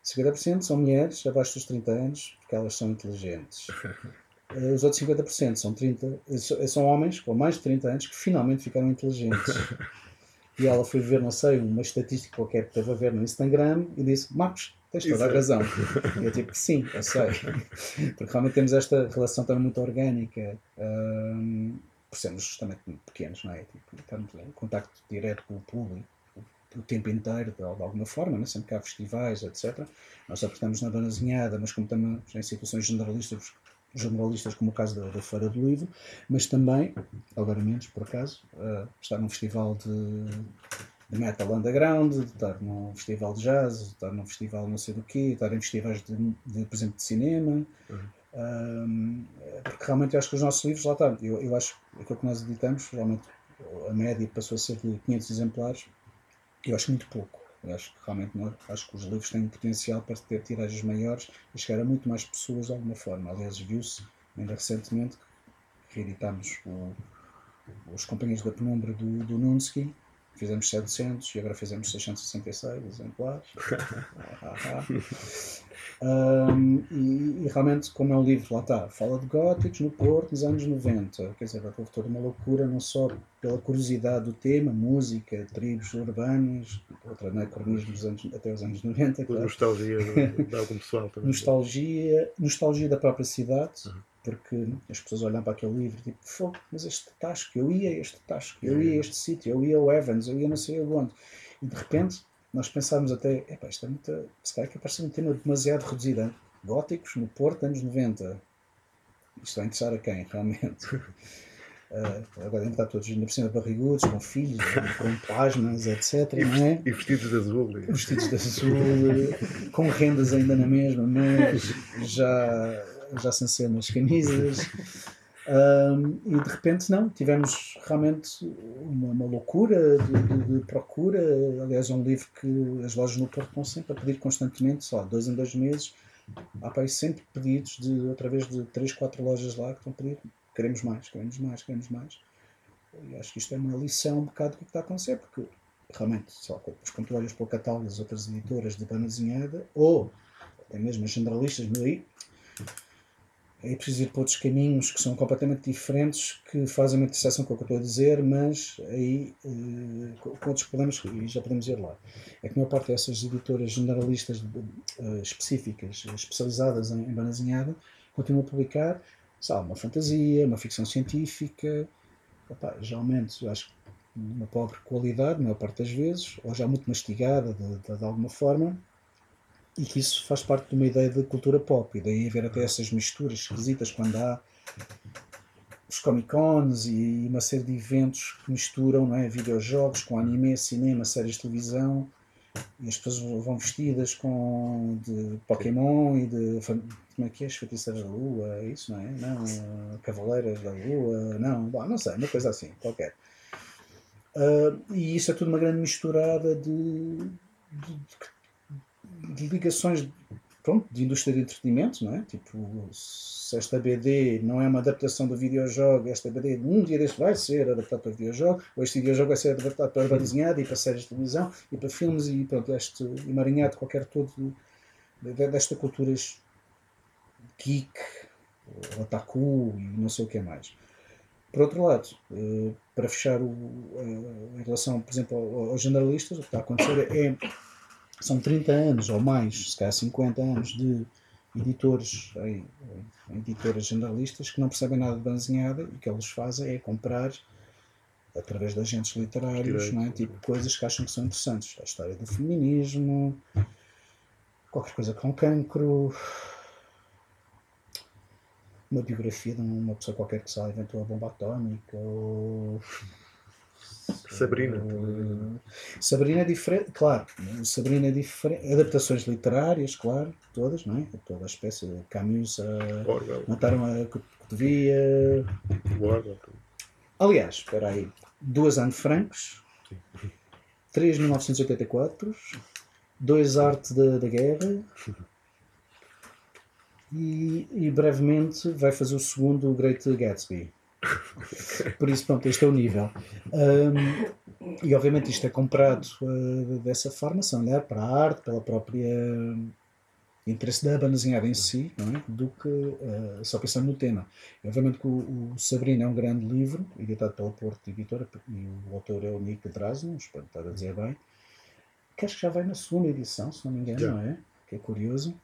50% são mulheres abaixo dos 30 anos, porque elas são inteligentes. <laughs> Os outros 50% são, 30, são homens com mais de 30 anos que finalmente ficaram inteligentes. <laughs> e ela foi ver, não sei, uma estatística qualquer que teve a ver no Instagram e disse: Marcos, tens toda a razão. e eu tipo, sim, eu sei. Porque realmente temos esta relação também muito orgânica. Um, por sermos justamente pequenos, não é? Tipo, estamos em contacto direto com o público o tempo inteiro, de, de alguma forma, né? sempre que há festivais, etc. Nós apostamos na Donazinhada, mas como estamos em situações generalistas, generalistas como o caso da, da Feira do Livro, mas também, agora menos por acaso, uh, estar num festival de, de metal underground, de estar num festival de jazz, de estar num festival não sei do quê, estar em festivais de, de por exemplo, de cinema. Uhum. Um, porque realmente eu acho que os nossos livros, lá está, eu, eu acho que aquilo que nós editamos, realmente a média passou a ser de 500 exemplares, eu acho muito pouco. Eu acho que realmente não, acho que os livros têm potencial para ter tiragens maiores e chegar a muito mais pessoas de alguma forma. Aliás, viu-se ainda recentemente que reeditámos o, os Companhias da Penumbra do, do Nunsky, fizemos 700 e agora fizemos 666 exemplares. <laughs> Um, e, e, realmente, como é um livro, lá está, fala de góticos no Porto nos anos 90. Quer dizer, houve toda uma loucura, não só pela curiosidade do tema, música, tribos urbanas, outra anacronismo dos anos, até os anos 90. Claro. Nostalgia de, <laughs> algum pessoal também. nostalgia, nostalgia da própria cidade. Uhum. Porque as pessoas olham para aquele livro tipo, fogo, mas este tasco, eu ia a este tasco, eu ia a este sítio, eu ia ao Evans, eu ia não sei onde. E de repente nós pensávamos até, epá, isto é muito, se calhar que parece um tema demasiado reduzido. Góticos no Porto, anos 90. Isto vai interessar a quem, realmente? Uh, <laughs> agora devem estar todos ainda por cima barrigudos, com filhos, com plasmas, etc. E, não é? e vestidos de azul. Vestidos de azul, com rendas ainda na mesma, mas já, já sem ser nas camisas. Um, e de repente não, tivemos realmente uma, uma loucura de, de, de, procura. Aliás, é um livro que as lojas no Porto estão sempre a pedir constantemente, só dois em dois meses. Há país sempre pedidos de através de três, quatro lojas lá que estão a pedir queremos mais, queremos mais, queremos mais. E acho que isto é uma lição um bocado do que está a acontecer, porque realmente, só tu olhas para o catálogo das outras editoras de banda desenhada, ou até mesmo as generalistas, aí é preciso ir para outros caminhos que são completamente diferentes, que fazem uma interseção com o que eu estou a dizer, mas aí uh, com outros problemas, e já podemos ir lá. É que a maior parte dessas editoras generalistas uh, específicas, especializadas em, em banazinhada, continuam a publicar sabe, uma fantasia, uma ficção científica, Opa, geralmente acho que uma pobre qualidade, a maior parte das vezes, ou já muito mastigada de, de, de alguma forma, e que isso faz parte de uma ideia de cultura pop, e daí haver até essas misturas esquisitas quando há os Comic Cons e uma série de eventos que misturam não é, videojogos com anime, cinema, séries de televisão e as pessoas vão vestidas com de Pokémon e de como é que é? As feiticeiras da Lua, é isso, não é? Não, Cavaleiras da Lua, não, bom, não sei, uma coisa assim, qualquer. Uh, e isso é tudo uma grande misturada de, de, de ligações pronto, de indústria de entretenimento, não é? Tipo, se esta BD não é uma adaptação do videojogo, esta BD um dia deste vai ser adaptado para videojogo, ou este videojogo vai ser adaptado para a desenhada e para séries de televisão e para filmes e pronto, este emaranhado qualquer todo desta cultura geek, otaku e não sei o que é mais. Por outro lado, eh, para fechar o, eh, em relação, por exemplo, aos generalistas, o que está a acontecer é são 30 anos ou mais, se calhar 50 anos de editores, editoras generalistas que não percebem nada de banzinhada e o que eles fazem é comprar através de agentes literários, não é? tipo coisas que acham que são interessantes. A história do feminismo, qualquer coisa com cancro, uma biografia de uma pessoa qualquer que só inventou a bomba atómica, ou Sabrina. Uh, Sabrina é diferente, claro. Sabrina é diferente. Adaptações literárias, claro, todas, não é? Toda a espécie Camus, uh, mataram a Cotovia. Aliás, espera aí. Duas Anne Francos, três 1984, dois Arte da, da Guerra. E, e brevemente vai fazer o segundo Great Gatsby. Por isso, pronto, este é o nível. Um, e obviamente isto é comprado uh, dessa forma, sem olhar para a arte, pela própria de interesse da banda desenhada em si, não é? do que uh, só pensando no tema. Obviamente que o, o Sabrina é um grande livro, editado pela Porto Editora, e o autor é o Nick Drasno, espero estar a dizer bem, que acho que já vai na segunda edição, se não me engano, não é? Que é curioso.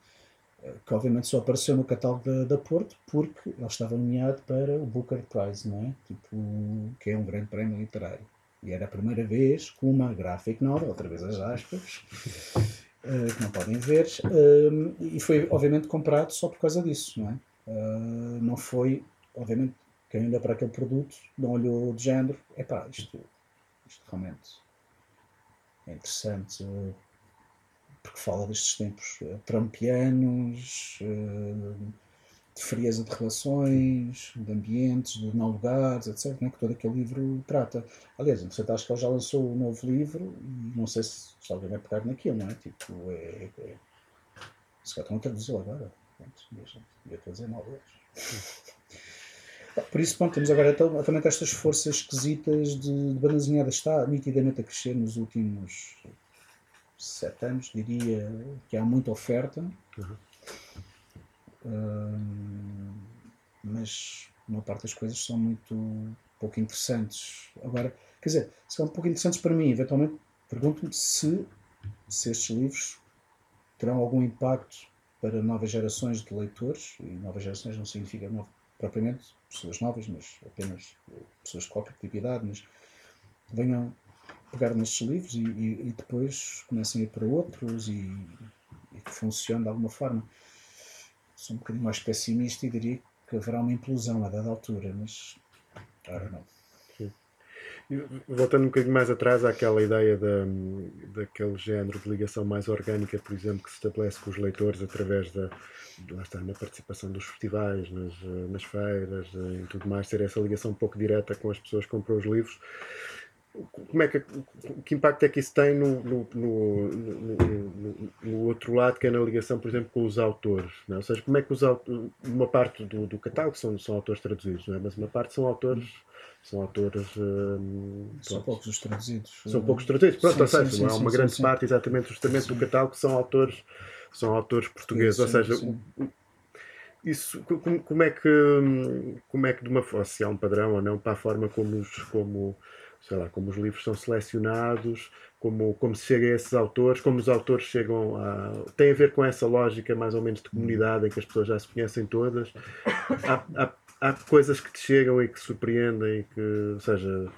Eh, que obviamente só apareceu no catálogo da, da Porto porque ele estava nomeado para o Booker Prize, não é? Tipo, que é um grande prémio literário. E era a primeira vez que uma graphic novel, outra vez as aspas, uh, <laughs> que não podem ver, uh, e foi obviamente comprado só por causa disso, não é? Uh, não foi, obviamente, quem olha para aquele produto não olhou de género, é pá, isto, isto realmente é interessante, porque fala destes tempos trumpianos, de frieza de relações, de ambientes, de não lugares, etc., né, que todo aquele livro trata. Aliás, sei, acho que ele já lançou um novo livro e não sei se, se alguém vai pegar naquilo, não é? Tipo, é. é se calhar estão a traduzi-lo agora. Pronto, eu estou a dizer mal <laughs> Por isso, pronto, temos agora então, também estas forças esquisitas de, de. Está nitidamente a crescer nos últimos sete anos, diria que há muita oferta. Uhum mas uma parte das coisas são muito pouco interessantes. Agora, quer dizer, são um pouco interessantes para mim, eventualmente pergunto-me se, se estes livros terão algum impacto para novas gerações de leitores, e novas gerações não significa novo, propriamente pessoas novas, mas apenas pessoas de qualquer tipo de idade, mas venham pegar nestes livros e, e, e depois comecem a ir para outros e, e que funcione de alguma forma sou um bocadinho mais pessimista e diria que haverá uma implosão a dada altura, mas agora não. Voltando um bocadinho mais atrás àquela ideia da, daquele género de ligação mais orgânica, por exemplo, que se estabelece com os leitores através da, lá está, na participação dos festivais, nas, nas feiras e tudo mais, ter essa ligação um pouco direta com as pessoas que compram os livros como é que, que impacto é que isso tem no, no, no, no, outro lado, que é na ligação, por exemplo, com os autores? Não é? Ou seja, como é que os autores, uma parte do, do catálogo são, são autores traduzidos, não é? mas uma parte são autores. São autores. Hum, são poucos os traduzidos. São poucos traduzidos. Pronto, sim, ou seja, sim, há uma sim, grande parte, exatamente, justamente do catálogo, são autores, são autores portugueses. ou seja, isso, como, como, é que, como é que de uma forma, se há um padrão ou não, para a forma como os. Como, sei lá, como os livros são selecionados, como, como se chega a esses autores, como os autores chegam a. tem a ver com essa lógica mais ou menos de comunidade em que as pessoas já se conhecem todas. Há, há, há coisas que te chegam e que surpreendem, que, ou seja.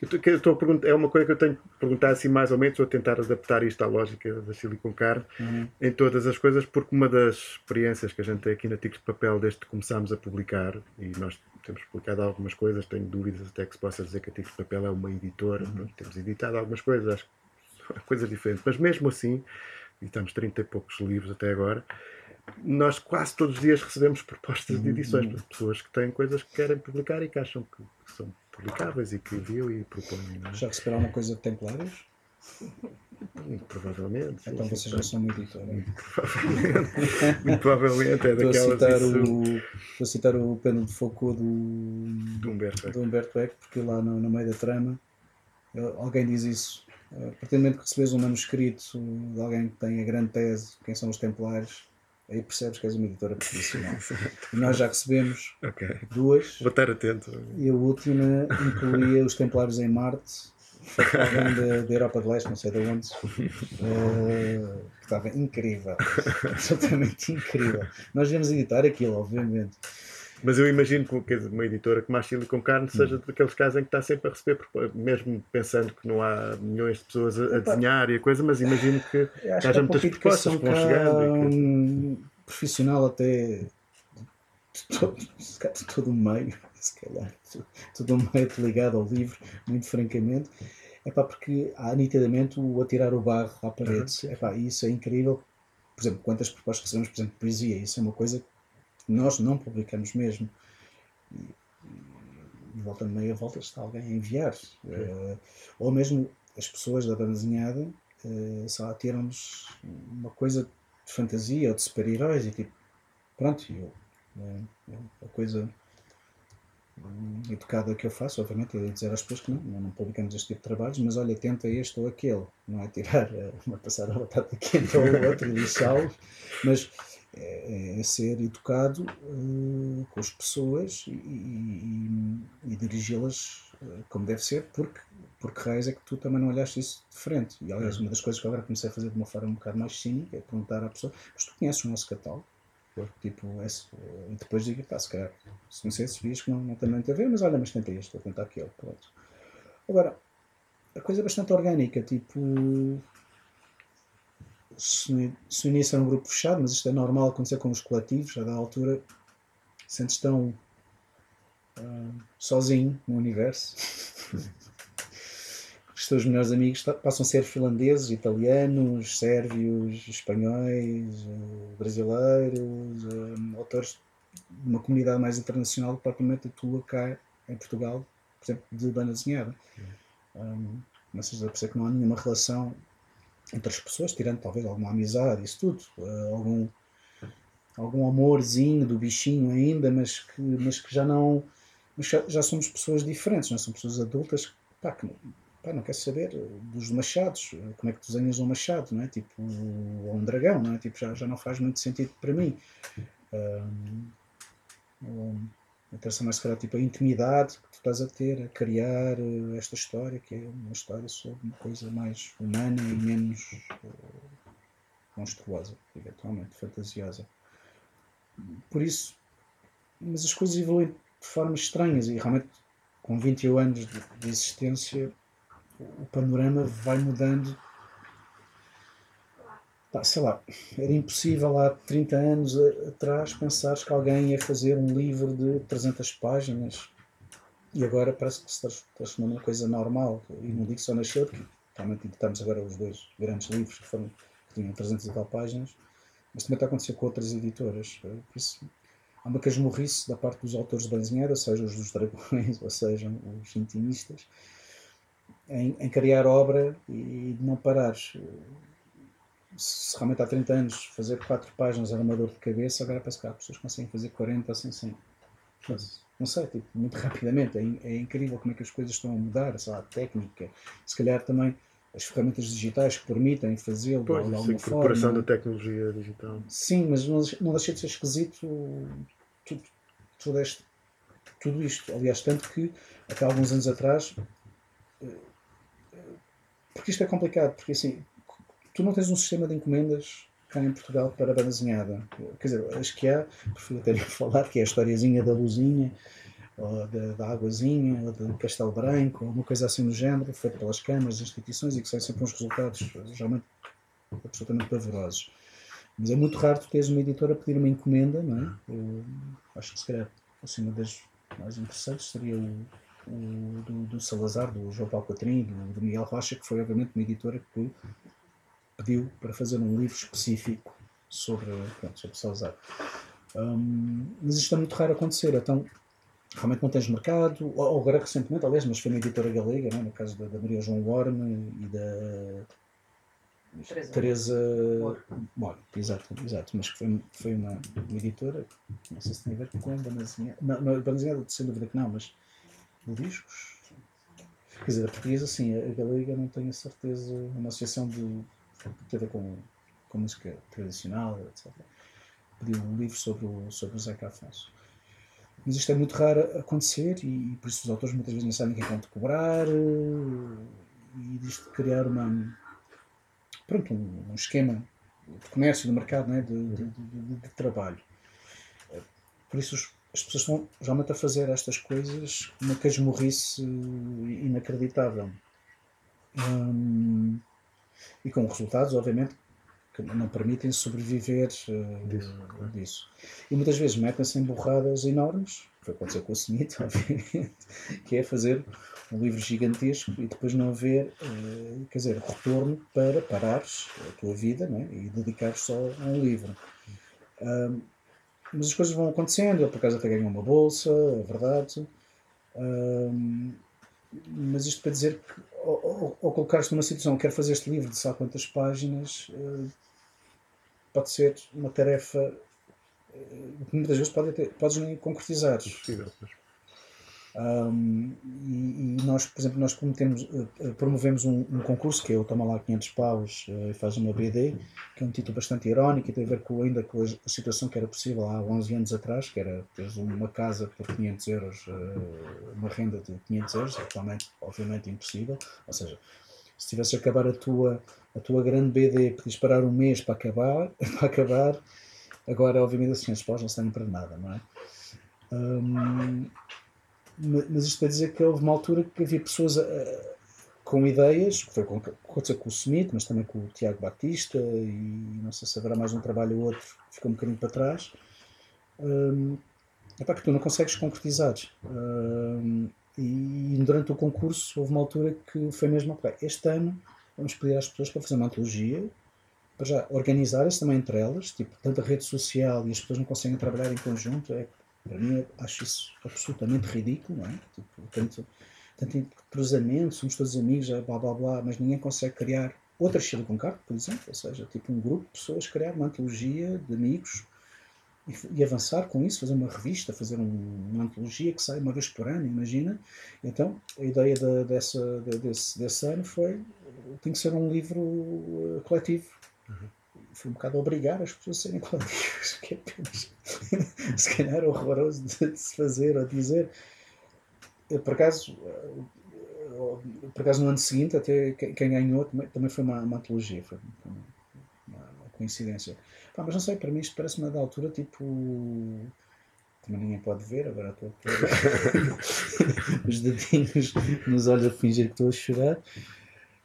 Eu estou é uma coisa que eu tenho que perguntar assim mais ou menos, estou a tentar adaptar isto à lógica da Silicon Card uhum. em todas as coisas, porque uma das experiências que a gente tem aqui na Tigres de Papel desde que começámos a publicar, e nós temos publicado algumas coisas, tenho dúvidas até que se possa dizer que a Tigres de Papel é uma editora, uhum. temos editado algumas coisas, acho que <laughs> coisas diferentes, mas mesmo assim, editamos 30 e poucos livros até agora, nós quase todos os dias recebemos <laughs> propostas de edições uhum. de pessoas que têm coisas que querem publicar e que acham que são publicáveis e que enviam e propõem. É? Já receberam alguma coisa de Templários? Provavelmente. Então vocês não são uma editora. Muito <laughs> provavelmente. muito <laughs> provavelmente é daquelas. Estou a citar, isso... o, estou a citar o Pêndulo de Foucault do, do Humberto Eco. Do Humberto Eco, porque lá no, no meio da trama alguém diz isso. A partir do momento que recebes um manuscrito de alguém que tem a grande tese, quem são os Templários, Aí percebes que és uma editora profissional. <laughs> e nós já recebemos okay. duas. Vou estar atento. E a última incluía os Templários em Marte, da, da Europa de Leste, não sei de onde, uh, que estava incrível. <laughs> Absolutamente incrível. Nós devemos editar aquilo, obviamente. Mas eu imagino que uma editora como a Chile com Carne seja hum. daqueles casos em que está sempre a receber, mesmo pensando que não há milhões de pessoas a, a desenhar e a coisa, mas imagino que, que haja muitas propostas que vão chegando. Que... profissional até de todo, de todo o meio, <laughs> se calhar, todo o meio ligado ao livro, muito francamente. É pá, porque há nitidamente o atirar o barro à parede. Uhum. É pá, isso é incrível. Por exemplo, quantas propostas recebemos, por exemplo, de poesia, isso é uma coisa nós não publicamos mesmo. E, e volta meia volta está alguém a enviar. Uh, ou mesmo as pessoas da banda desenhada uh, só atiram-nos uma coisa de fantasia ou de super-heróis e tipo, pronto, eu, uh, a coisa educada que eu faço, obviamente, é dizer às pessoas que não, não publicamos este tipo de trabalhos, mas olha, tenta este ou aquele, não é <laughs> tirar, uma passar a batata quente ou outro e lixá-los, mas é, é, ser educado uh, com as pessoas e, e, e dirigi-las uh, como deve ser, porque, porque raiz é que tu também não olhaste isso de frente. E aliás, uma das coisas que agora comecei a fazer de uma forma um bocado mais cínica é perguntar à pessoa: Mas tu conheces o nosso catálogo? Tipo, esse, e depois digo, pá, se calhar, se não sei se vias que não, não tem muito a ver, mas olha, mas tenta este, vou tentar aquele, pronto. Agora, a coisa é bastante orgânica, tipo, se, se o início era um grupo fechado, mas isto é normal acontecer com os coletivos, já da altura, sentes tão uh, sozinho no universo. <laughs> os teus melhores amigos passam a ser finlandeses, italianos, sérvios, espanhóis, uh, brasileiros, uh, autores de uma comunidade mais internacional que propriamente a tua cá em Portugal, por exemplo, de banda desenhada. Um, mas seja, por que não há nenhuma relação entre as pessoas, tirando talvez alguma amizade, isso tudo, uh, algum, algum amorzinho do bichinho ainda, mas que, mas que já não. Já, já somos pessoas diferentes, não é? somos pessoas adultas pá, que pá, não quer saber dos machados, como é que desenhas um machado, não é? Tipo, ou um dragão, não é? Tipo, já, já não faz muito sentido para mim. Um, um, interessa mais, se calhar, tipo, a intimidade que tu estás a ter, a criar uh, esta história, que é uma história sobre uma coisa mais humana e menos uh, monstruosa, eventualmente, fantasiosa. Por isso, mas as coisas evoluem de formas estranhas e realmente, com 21 anos de, de existência, o panorama vai mudando Pá, sei lá, era impossível há 30 anos atrás pensar que alguém ia fazer um livro de 300 páginas e agora parece que se transformou numa coisa normal. E não digo só nasceu, porque realmente editamos agora os dois grandes livros que, foram, que tinham 300 e tal páginas, mas também está a acontecer com outras editoras. Por isso, há uma casmurrice da parte dos autores de banzinheira, seja os dos dragões, <laughs> ou sejam os intimistas, em, em criar obra e de não parar se realmente há 30 anos fazer 4 páginas era uma dor de cabeça, agora parece que há pessoas que conseguem fazer 40 assim sem. Não sei, tipo, muito rapidamente. É, é, incrível como é que as coisas estão a mudar, sei lá, a técnica, se calhar também as ferramentas digitais que permitem fazê-lo de alguma forma. incorporação da tecnologia digital. Sim, mas não, não deixa de ser esquisito tudo, tudo, este, tudo isto. Aliás, tanto que até alguns anos atrás. Eh, eh, porque isto é complicado, porque assim, tu não tens um sistema de encomendas cá em Portugal para banda desenhada. Quer dizer, acho que há, prefiro até <laughs> falar, que é a historiazinha da luzinha, ou da, da águazinha, ou do castelo branco, uma coisa assim do género, feita pelas câmaras, instituições, e que saem sempre uns resultados geralmente absolutamente pavorosos. Mas é muito raro tu teres uma editora a pedir uma encomenda, não é? Eu acho que se calhar assim, uma das mais interessantes seria o, o do, do, Salazar, do João Paulo Catrim, do, do Miguel Rocha, que foi obviamente uma editora que pediu para fazer um livro específico sobre, pronto, sobre Salazar. Um, mas isto é muito raro acontecer, então realmente não tens mercado, ou agora recentemente, aliás, mas foi uma editora galega, não? É? no caso da, da Maria João Worme e da Teresa, Teresa exato, exato, mas foi, foi uma, uma, editora, não sei se tem a ver com a Banazinha, não, não, Banazinha sem dúvida que não, mas de discos. Quer dizer, a portuguesa, sim, a galega não tenho a certeza, uma associação de tem a ver com, com música tradicional, etc. Pediu um livro sobre o, sobre o Zeca Afonso. Mas isto é muito raro acontecer e, e por isso os autores muitas vezes não sabem quem vão te cobrar e disto criar uma, pronto, um, um esquema de comércio, de mercado, né, de, de, de, de trabalho. Por isso os, as pessoas estão realmente a fazer estas coisas uma casmurrice inacreditável. Hum, e com resultados, obviamente, que não permitem sobreviver uh, disso, disso, E muitas vezes metem-se em borradas enormes, foi acontecer com o Smith, <laughs> obviamente, que é fazer um livro gigantesco e depois não haver, uh, quer dizer, retorno para parares a tua vida né, e dedicar só a um livro. Uh, mas as coisas vão acontecendo, ele por acaso até ganhou uma bolsa, é verdade. Uh, mas isto para dizer que ou, ou, colocar-te numa situação, quero fazer este livro de sabe quantas páginas, uh, pode ser uma tarefa uh, que muitas vezes pode ter, podes nem concretizar. Um, e, e, nós, por exemplo, nós promovemos, uh, promovemos um, um, concurso que é o Toma Lá 500 Paus e uh, faz uma BD, que é um título bastante irónico e tem a ver com, ainda com a situação que era possível há 11 anos atrás, que era ter uma casa por 500 euros, uh, uma renda de 500 euros, atualmente, obviamente, impossível. Ou seja, se tivesse a acabar a tua, a tua grande BD, podias parar um mês para acabar, <laughs> para acabar agora, obviamente, as 500 paus não servem para nada, não é? Um, mas isto para dizer que houve uma altura que havia pessoas uh, com ideias, que foi com, com, com o Smith, mas também com o Tiago Batista, e não sei se haverá mais um trabalho ou outro que ficou um bocadinho para trás, um, epá, que tu não consegues concretizar. Um, e durante o concurso houve uma altura que foi mesmo, okay, este ano vamos pedir às pessoas para fazer uma antologia, para já organizarem-se também entre elas, tipo, tanta rede social e as pessoas não conseguem trabalhar em conjunto, é para mim, acho isso absolutamente ridículo, não é? Tipo, tanto, tanto cruzamento, somos todos amigos, blá blá blá, mas ninguém consegue criar outra Silicon Card, por exemplo, ou seja, tipo um grupo de pessoas criar uma antologia de amigos e, e avançar com isso, fazer uma revista, fazer um, uma antologia que sai uma vez por ano, imagina. Então, a ideia de, dessa, de, desse, desse ano foi tem que ser um livro uh, coletivo. Uhum foi um bocado obrigar as pessoas a serem coletivos, <laughs> que é apenas, <laughs> se calhar, horroroso de, se fazer ou dizer. Por acaso, por acaso, no ano seguinte, até quem ganhou também, também foi uma, uma antologia, foi uma, uma coincidência. Pá, mas não sei, para mim isto parece-me da altura tipo. Também ninguém pode ver, agora estou a pôr <laughs> os dedinhos nos olhos a fingir que estou a chorar.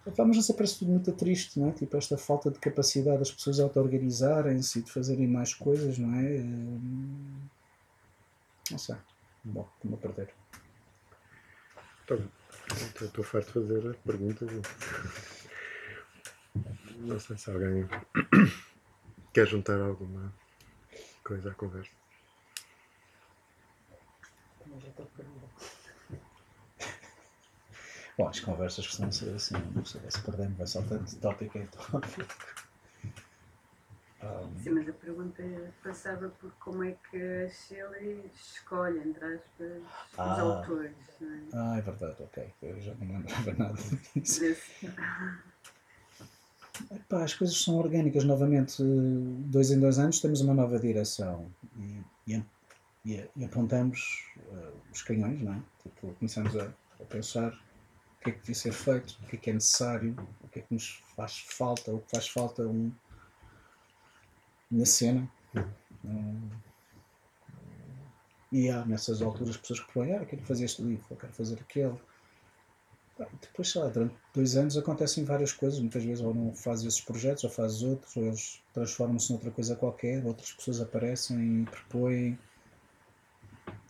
Epá, mas não sei, parece tudo muito triste, não é? Tipo, esta falta de capacidade das pessoas auto-organizarem-se e de fazerem mais coisas, não é? Hum, não sei. Bom, estou-me a perder. Estou farto de fazer perguntas. Não sei se alguém quer juntar alguma coisa à conversa. Mas já estou Bom, as conversas costumam ser assim, não sei se perdemos, vai saltando de tópico em tópico. Um, Sim, mas a pergunta passava por como é que a Shelley escolhe, entre aspas, ah, os autores. Não é? Ah, é verdade, ok. Eu já não lembrava <laughs> nada disso. <laughs> Epá, as coisas são orgânicas. Novamente, dois em dois anos temos uma nova direção e, e, e apontamos uh, os canhões, não é? Tipo, começamos a, a pensar que é que devia ser feito, o que é que é necessário, o que é que nos faz falta, o que faz falta um, na cena. Um, e há nessas alturas pessoas que falam, ah, quero fazer este livro, eu quero fazer aquele. Depois, sei lá, durante dois anos acontecem várias coisas, muitas vezes ou não fazes esses projetos, ou fazes outros, ou eles transformam-se noutra coisa qualquer, outras pessoas aparecem e propõem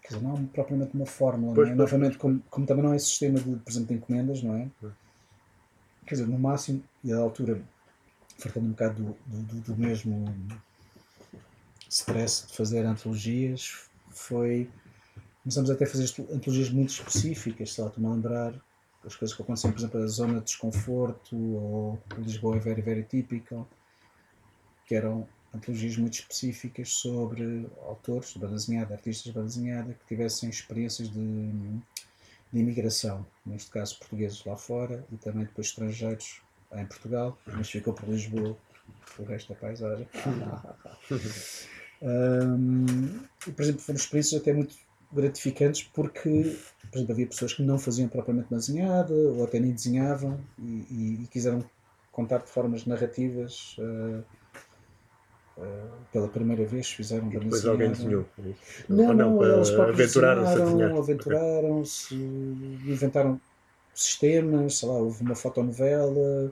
Quer dizer, não há propriamente uma fórmula, pois, não é? Pois, Novamente, como, como, também não é sistema de, por exemplo, de encomendas, não é? Quer dizer, no máximo, e à altura, fartando um bocado do, do, do mesmo stress de fazer antologias, foi. Começamos até a fazer antologias muito específicas, sei lá, estou-me a lembrar as coisas que aconteciam, por exemplo, a zona de desconforto, ou Lisboa é very, very typical, que eram antologias muito específicas sobre autores, banda desenhada, artistas de banda desenhada, que tivessem experiências de, de imigração, neste caso portugueses lá fora e também depois estrangeiros em Portugal, mas ficou por Lisboa, o resto da paisagem. um, e, por exemplo, foram experiências até muito gratificantes porque, por exemplo, havia pessoas que não faziam propriamente desenhada ou até nem desenhavam e, e, e quiseram contar de formas narrativas Uh, pela primeira vez fizeram e depois alguém desenhou. Não, não, não eles aventuraram-se aventuraram-se inventaram sistemas sei lá, houve uma fotonovela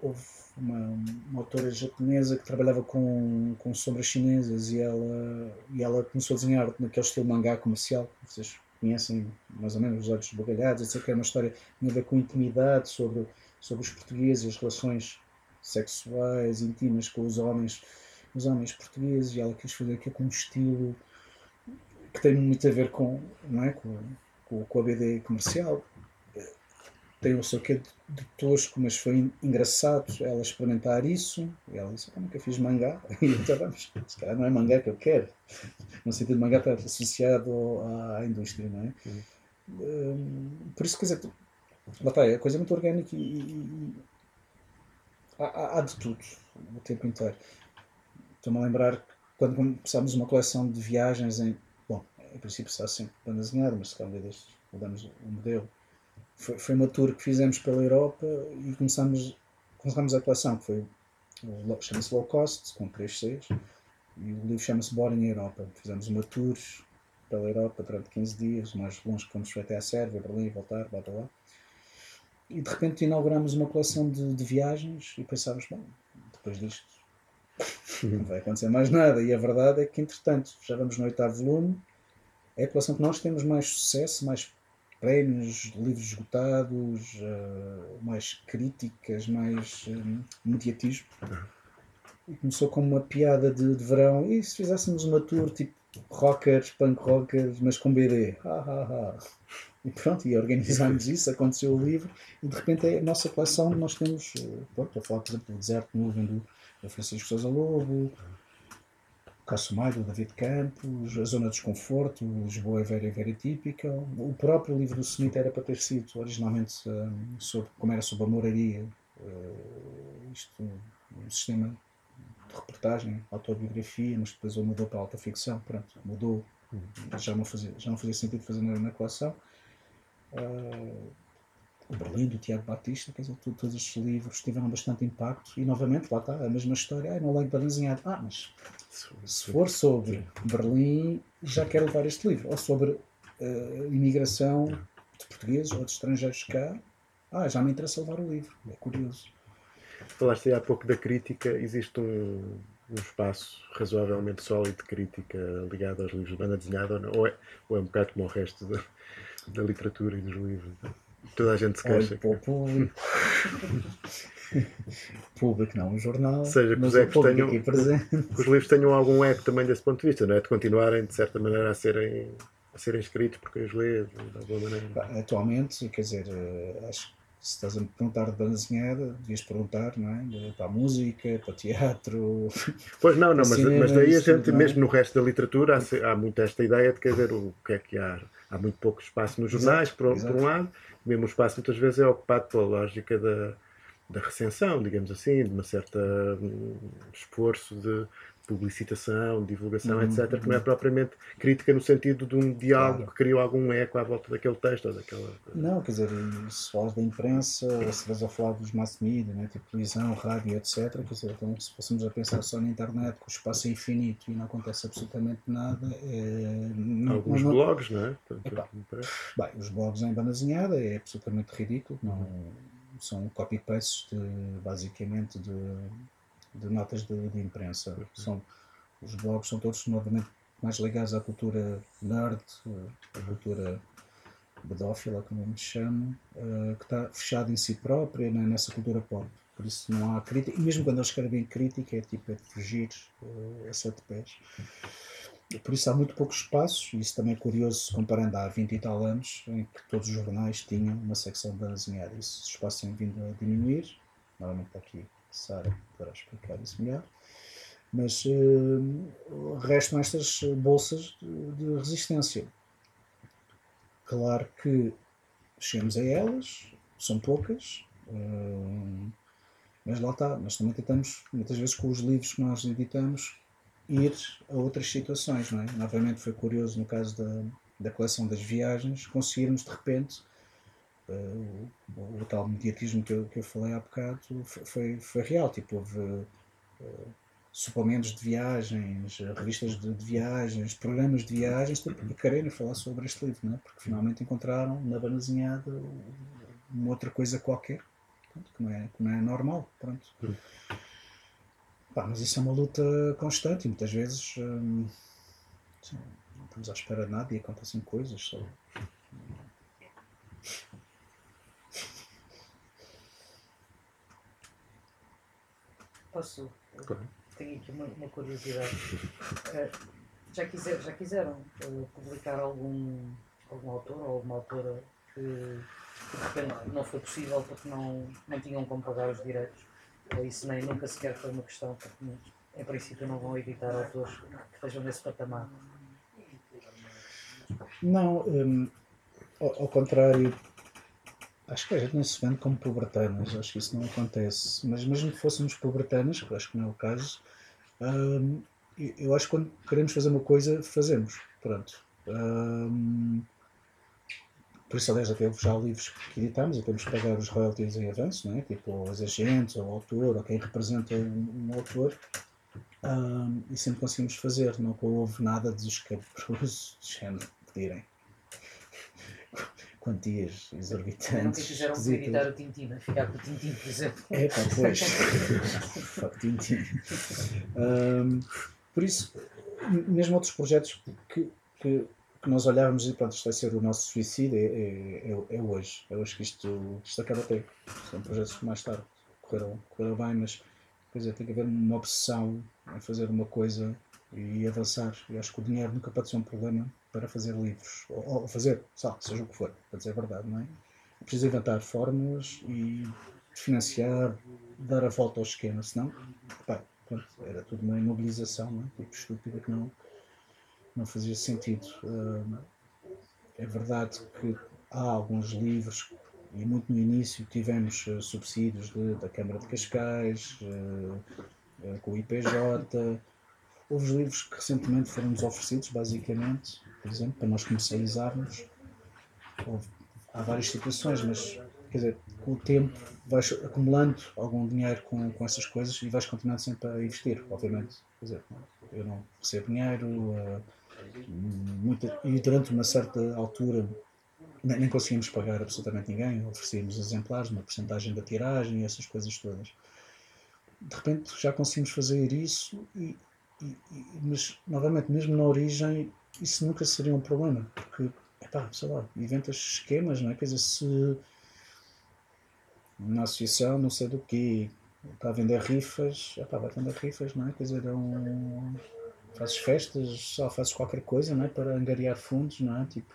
houve uma, uma autora japonesa que trabalhava com, com sombras chinesas e ela, e ela começou a desenhar naquele estilo mangá comercial vocês conhecem mais ou menos os olhos esbugalhados etc, que é uma história que tinha a ver com intimidade sobre, sobre os portugueses e as relações sexuais, íntimas com os homens, os homens portugueses, e ela quis fazer aquilo com um estilo que tem muito a ver com, não é, com, com, com a BD comercial. Tem o seu quê de, de tosco, mas foi engraçado ela experimentar isso. E ela disse: Eu nunca fiz mangá. <laughs> E então vamos, se calhar não é mangá que eu quero. no sentido de mangá estar associado à, indústria, não é? Uhum. Um, por isso, quer dizer, lá está, a coisa é muito orgânica e, e há, há, de tudo o tempo inteiro. Estou-me a lembrar que quando começámos uma coleção de viagens em. Bom, em princípio está sempre banda desenhada, mas se calhar destes mudamos o modelo. Foi, foi uma tour que fizemos pela Europa e começámos, começámos a coleção, que foi chama-se Low Cost, com 3 Cs, e o livro chama-se Boring Europa. Fizemos uma tour pela Europa durante 15 dias, mais longe que fomos até a Sérvia, Berlim, voltar, blá blá. E de repente inauguramos uma coleção de, de viagens e pensávamos, bom, depois disto <laughs> não vai acontecer mais nada. E a verdade é que, entretanto, já vamos no oitavo volume, é a coleção que nós temos mais sucesso, mais prémios, livros esgotados, uh, mais críticas, mais uh, mediatismo. E começou com uma piada de, de verão. E se fizéssemos uma tour tipo rockers, punk rockers, mas com BD? Ha, ha, ha. E pronto, e organizámos isso, aconteceu o livro, e de repente é a nossa coleção, nós temos, eh, pronto, a falar, por exemplo, do Deserto Nuvem do, do Francisco Sousa Lobo, Cássio Maio, do David Campos, A Zona de Desconforto, Lisboa é Vera e Vera Típica. O próprio livro do Smith era para ter sido originalmente um, sobre, como era sobre a moraria, uh, isto, um sistema de reportagem, autobiografia, mas depois ele mudou para a alta ficção, pronto, mudou, já não fazia, já não fazia sentido fazer na, na coleção. Uh, o Berlim, do Tiago Batista, quer dizer, todos estes livros tiveram bastante impacto e novamente, lá está, a mesma história, ah, não leio desenhar. Ah, mas se for sobre Berlim, já quero levar este livro. Ou sobre uh, imigração de portugueses ou de estrangeiros cá, ah, já me interessa levar o livro. É curioso. Falaste há pouco da crítica, existe um, um espaço razoavelmente sólido de crítica ligado aos livros de banda desenhada ou, é, ou é um bocado como o resto da, da literatura e dos livros? Toda a gente se queixa. Para o público. público não, um jornal. Seja, que os, tenham, que <laughs> os livros tenham algum eco também desse ponto de vista, não é? De continuarem, de certa maneira, a serem, a serem escritos porque os lê, de alguma maneira. Atualmente, quer dizer, eh, acho que se estás a me perguntar de banda desenhada, devias perguntar, não é? Para a música, para o teatro. <laughs> Pois não, não, mas, cinema, mas daí a gente, é? mesmo no resto da literatura, há, há muito esta ideia de quer dizer, o que é que há. Há muito pouco espaço nos jornais, por, por um lado, mesmo o espaço muitas vezes é ocupado pela lógica da, da recensão, digamos assim, de uma certa um, esforço de publicitação, divulgação, uhum, etc., que não é uhum. propriamente crítica no sentido de um diálogo claro. que criou algum eco à volta daquele texto ou daquela. Não, quer dizer, se falas da imprensa, se vais a falar dos mass media, né, tipo televisão, rádio, etc., quer dizer, então, se fôssemos a pensar só na internet, que o espaço é infinito e não acontece absolutamente nada. É, Alguns não, blogs, não é? Epá, bem, os blogs em banda desenhada é absolutamente ridículo, não, são copy-pastes basicamente de de notas de, de imprensa. São, os blogs são todos novamente mais ligados à cultura nerd, à cultura bedófila, como me chamo, uh, que está fechada em si própria, né, nessa cultura pop. Por isso não há crítica, e mesmo quando eles escrevem crítica, é tipo é de fugir uh, a sete pés. Por isso há muito pouco espaço, e isso também é curioso comparando há 20 e tal anos, em que todos os jornais tinham uma secção de desenhada. Esse espaço tem vindo a diminuir, normalmente está aqui Sara poderá explicar isso melhor. Mas uh, restam estas bolsas de, de resistência. Claro que chegamos a elas, são poucas, uh, mas lá está. Nós também tentamos, muitas vezes, com os livros que nós editamos, ir a outras situações. Não é? Novamente foi curioso no caso da, da coleção das viagens, conseguirmos de repente Uh, o, o, tal mediatismo que eu, que eu falei há bocado foi, foi real. Tipo, houve uh, suplementos de viagens, revistas de, de, viagens, programas de viagens, tipo, quererem falar sobre este livro, não é? porque finalmente encontraram na banazinhada uma outra coisa qualquer pronto, que, não é, que não é normal. Pronto. Pá, mas isso é uma luta constante e muitas vezes hum, não estamos à espera de nada e acontecem coisas. Só. Posso? Claro. Tenho aqui uma, uma curiosidade. Uh, <laughs> já, quiser, já quiseram uh, publicar algum, algum autor ou alguma autora que, que, de repente não foi possível porque não, não tinham como pagar os direitos? Ou isso nem nunca sequer foi uma questão, porque em princípio não vão editar autores que estejam nesse patamar. Não, hum, ao, ao contrário, acho que a gente não se vende como pubertanas, acho que isso não acontece. Mas mesmo que fôssemos pubertanas, que acho que não é o caso, hum, eu- acho que quando queremos fazer uma coisa, fazemos. Pronto. Hum, por isso, aliás, até houve já livros que editamos e temos que pagar os royalties em avanço, não é? tipo os agentes, ou o autor, ou quem representa um, autor. E sempre conseguimos fazer, nunca houve nada de escabroso <laughs> de género pedirem quantias exorbitantes. quiseram esquisitas. editar o Tintin, a ficar com o Tintin, por exemplo. É pá, pois. Fuck Tintin. Ahm, por isso, mesmo outros projetos que, que, que nós olhávamos e pronto, isto vai ser o nosso suicídio, é, é, é, é hoje. É hoje que isto, isto acaba até. São projetos que mais tarde correram, correram bem, mas quer dizer, tem que haver uma obsessão em fazer uma coisa e avançar. E acho que o dinheiro nunca pode ser um problema para fazer livros. Ou, ou fazer, sabe, seja o que for, para dizer a verdade, não é? É preciso inventar fórmulas e financiar, dar a volta ao esquema, senão, pá, pronto, era tudo uma imobilização, não é? Tipo, estúpida que não, não fazia sentido. Hum, é verdade que há alguns livros, e muito no início tivemos eh, subsídios de- da Câmara de Cascais, eh, eh, com o IPJ. Houve os livros que recentemente foram-nos oferecidos, basicamente, por exemplo, para nós comercializarmos. Há várias situações, mas quer dizer, com o tempo vais acumulando algum dinheiro com, com essas coisas e vais continuando sempre a investir, obviamente. Quer dizer, eu não recebo dinheiro muita- e durante uma certa altura nem, nem conseguimos pagar absolutamente ninguém, oferecíamos exemplares, uma porcentagem da tiragem e essas coisas todas. De repente já conseguimos fazer isso, e, e- e- mas novamente, mesmo na origem, isso nunca seria um problema, porque, epá, sei lá, inventas esquemas, não é? Quer dizer, se na associação não sei do que está a vender rifas, epá, vai vender rifas, não é? Quer dizer, é um, fazes festas, só fazes qualquer coisa, não é? Para angariar fundos, não é? Tipo.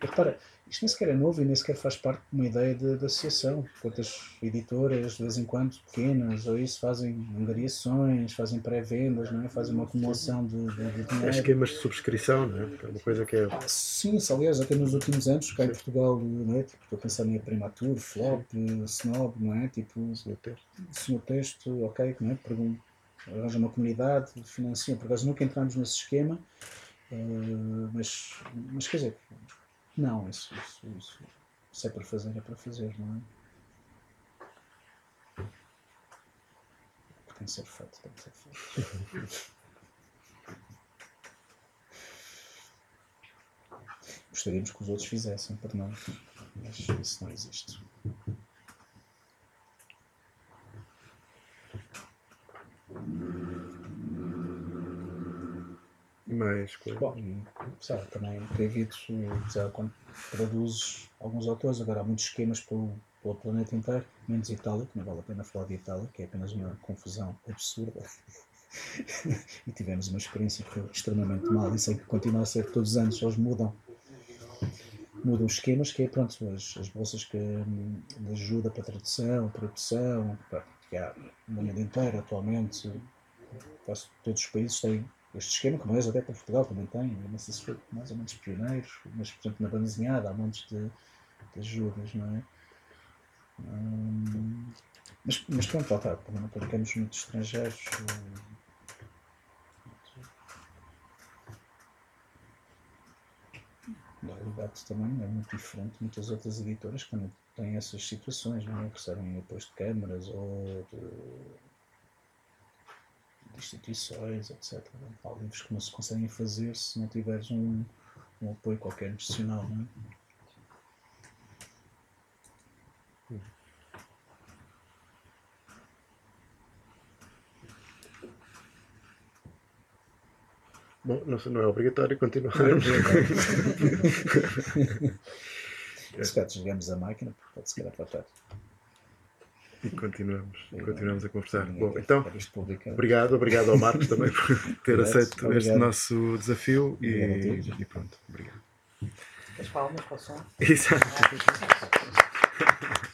Repara, isto nem sequer é novo e nem sequer faz parte de uma ideia de, de associação. Quantas editoras, de vez em quando, pequenas, ou isso, fazem angariações, fazem pré-vendas, não é? Fazem uma acumulação de, de, de dinheiro. esquemas de subscrição, não é? É uma coisa que é. Ah, Sim, isso, aliás, até nos últimos anos, cá em Portugal, não é? Tipo, estou a pensar em Primatur, Flop, Snob, não é? Tipo, no texto. se no texto, ok, não é? Pergun- arranja uma comunidade, financia, por acaso nunca entramos nesse esquema, eh, mas, mas quer dizer, não, isso, isso, isso, se é para fazer, é para fazer, não é? Tem que ser feito, tem que ser feito. <laughs> Gostaríamos que os outros fizessem por nós, mas isso não existe. Mais coisa. Bom, e, lá, também acredito, já quando traduzes alguns autores, agora há muitos esquemas pelo, pelo planeta inteiro, menos Itália, que não vale a pena falar de Itália, que é apenas uma confusão absurda. <laughs> e tivemos uma experiência que foi extremamente mal, e sei que continua a ser todos os anos eles mudam. Mudam os esquemas, que é pronto, as, as bolsas que, de ajuda para tradução, produção, pá, que há no mundo inteiro atualmente, quase todos os países têm este esquema, como aliás até para Portugal também tem, não sei se foi mais ou menos pioneiros, mas por exemplo na banda desenhada há montes de, de ajudas, não é? Hum, mas, mas pronto, lá está, não publicamos muitos estrangeiros. hum, A realidade também é muito diferente de muitas outras editoras que também têm essas situações, não é? recebem apoios de câmaras ou de instituições, etc. Há livros que não se conseguem fazer se não tiveres um, um apoio qualquer institucional, não é? Bom, não, não é obrigatório continuar. <laughs> Se calhar desligamos a máquina, porque pode se calhar faltar. E continuamos, e continuamos a conversar. Bom, então, obrigado, obrigado ao Marcos também por <laughs> ter Obrigado, aceito este obrigado. nosso desafio e, e pronto, obrigado. As palmas para o som. Exato. <laughs>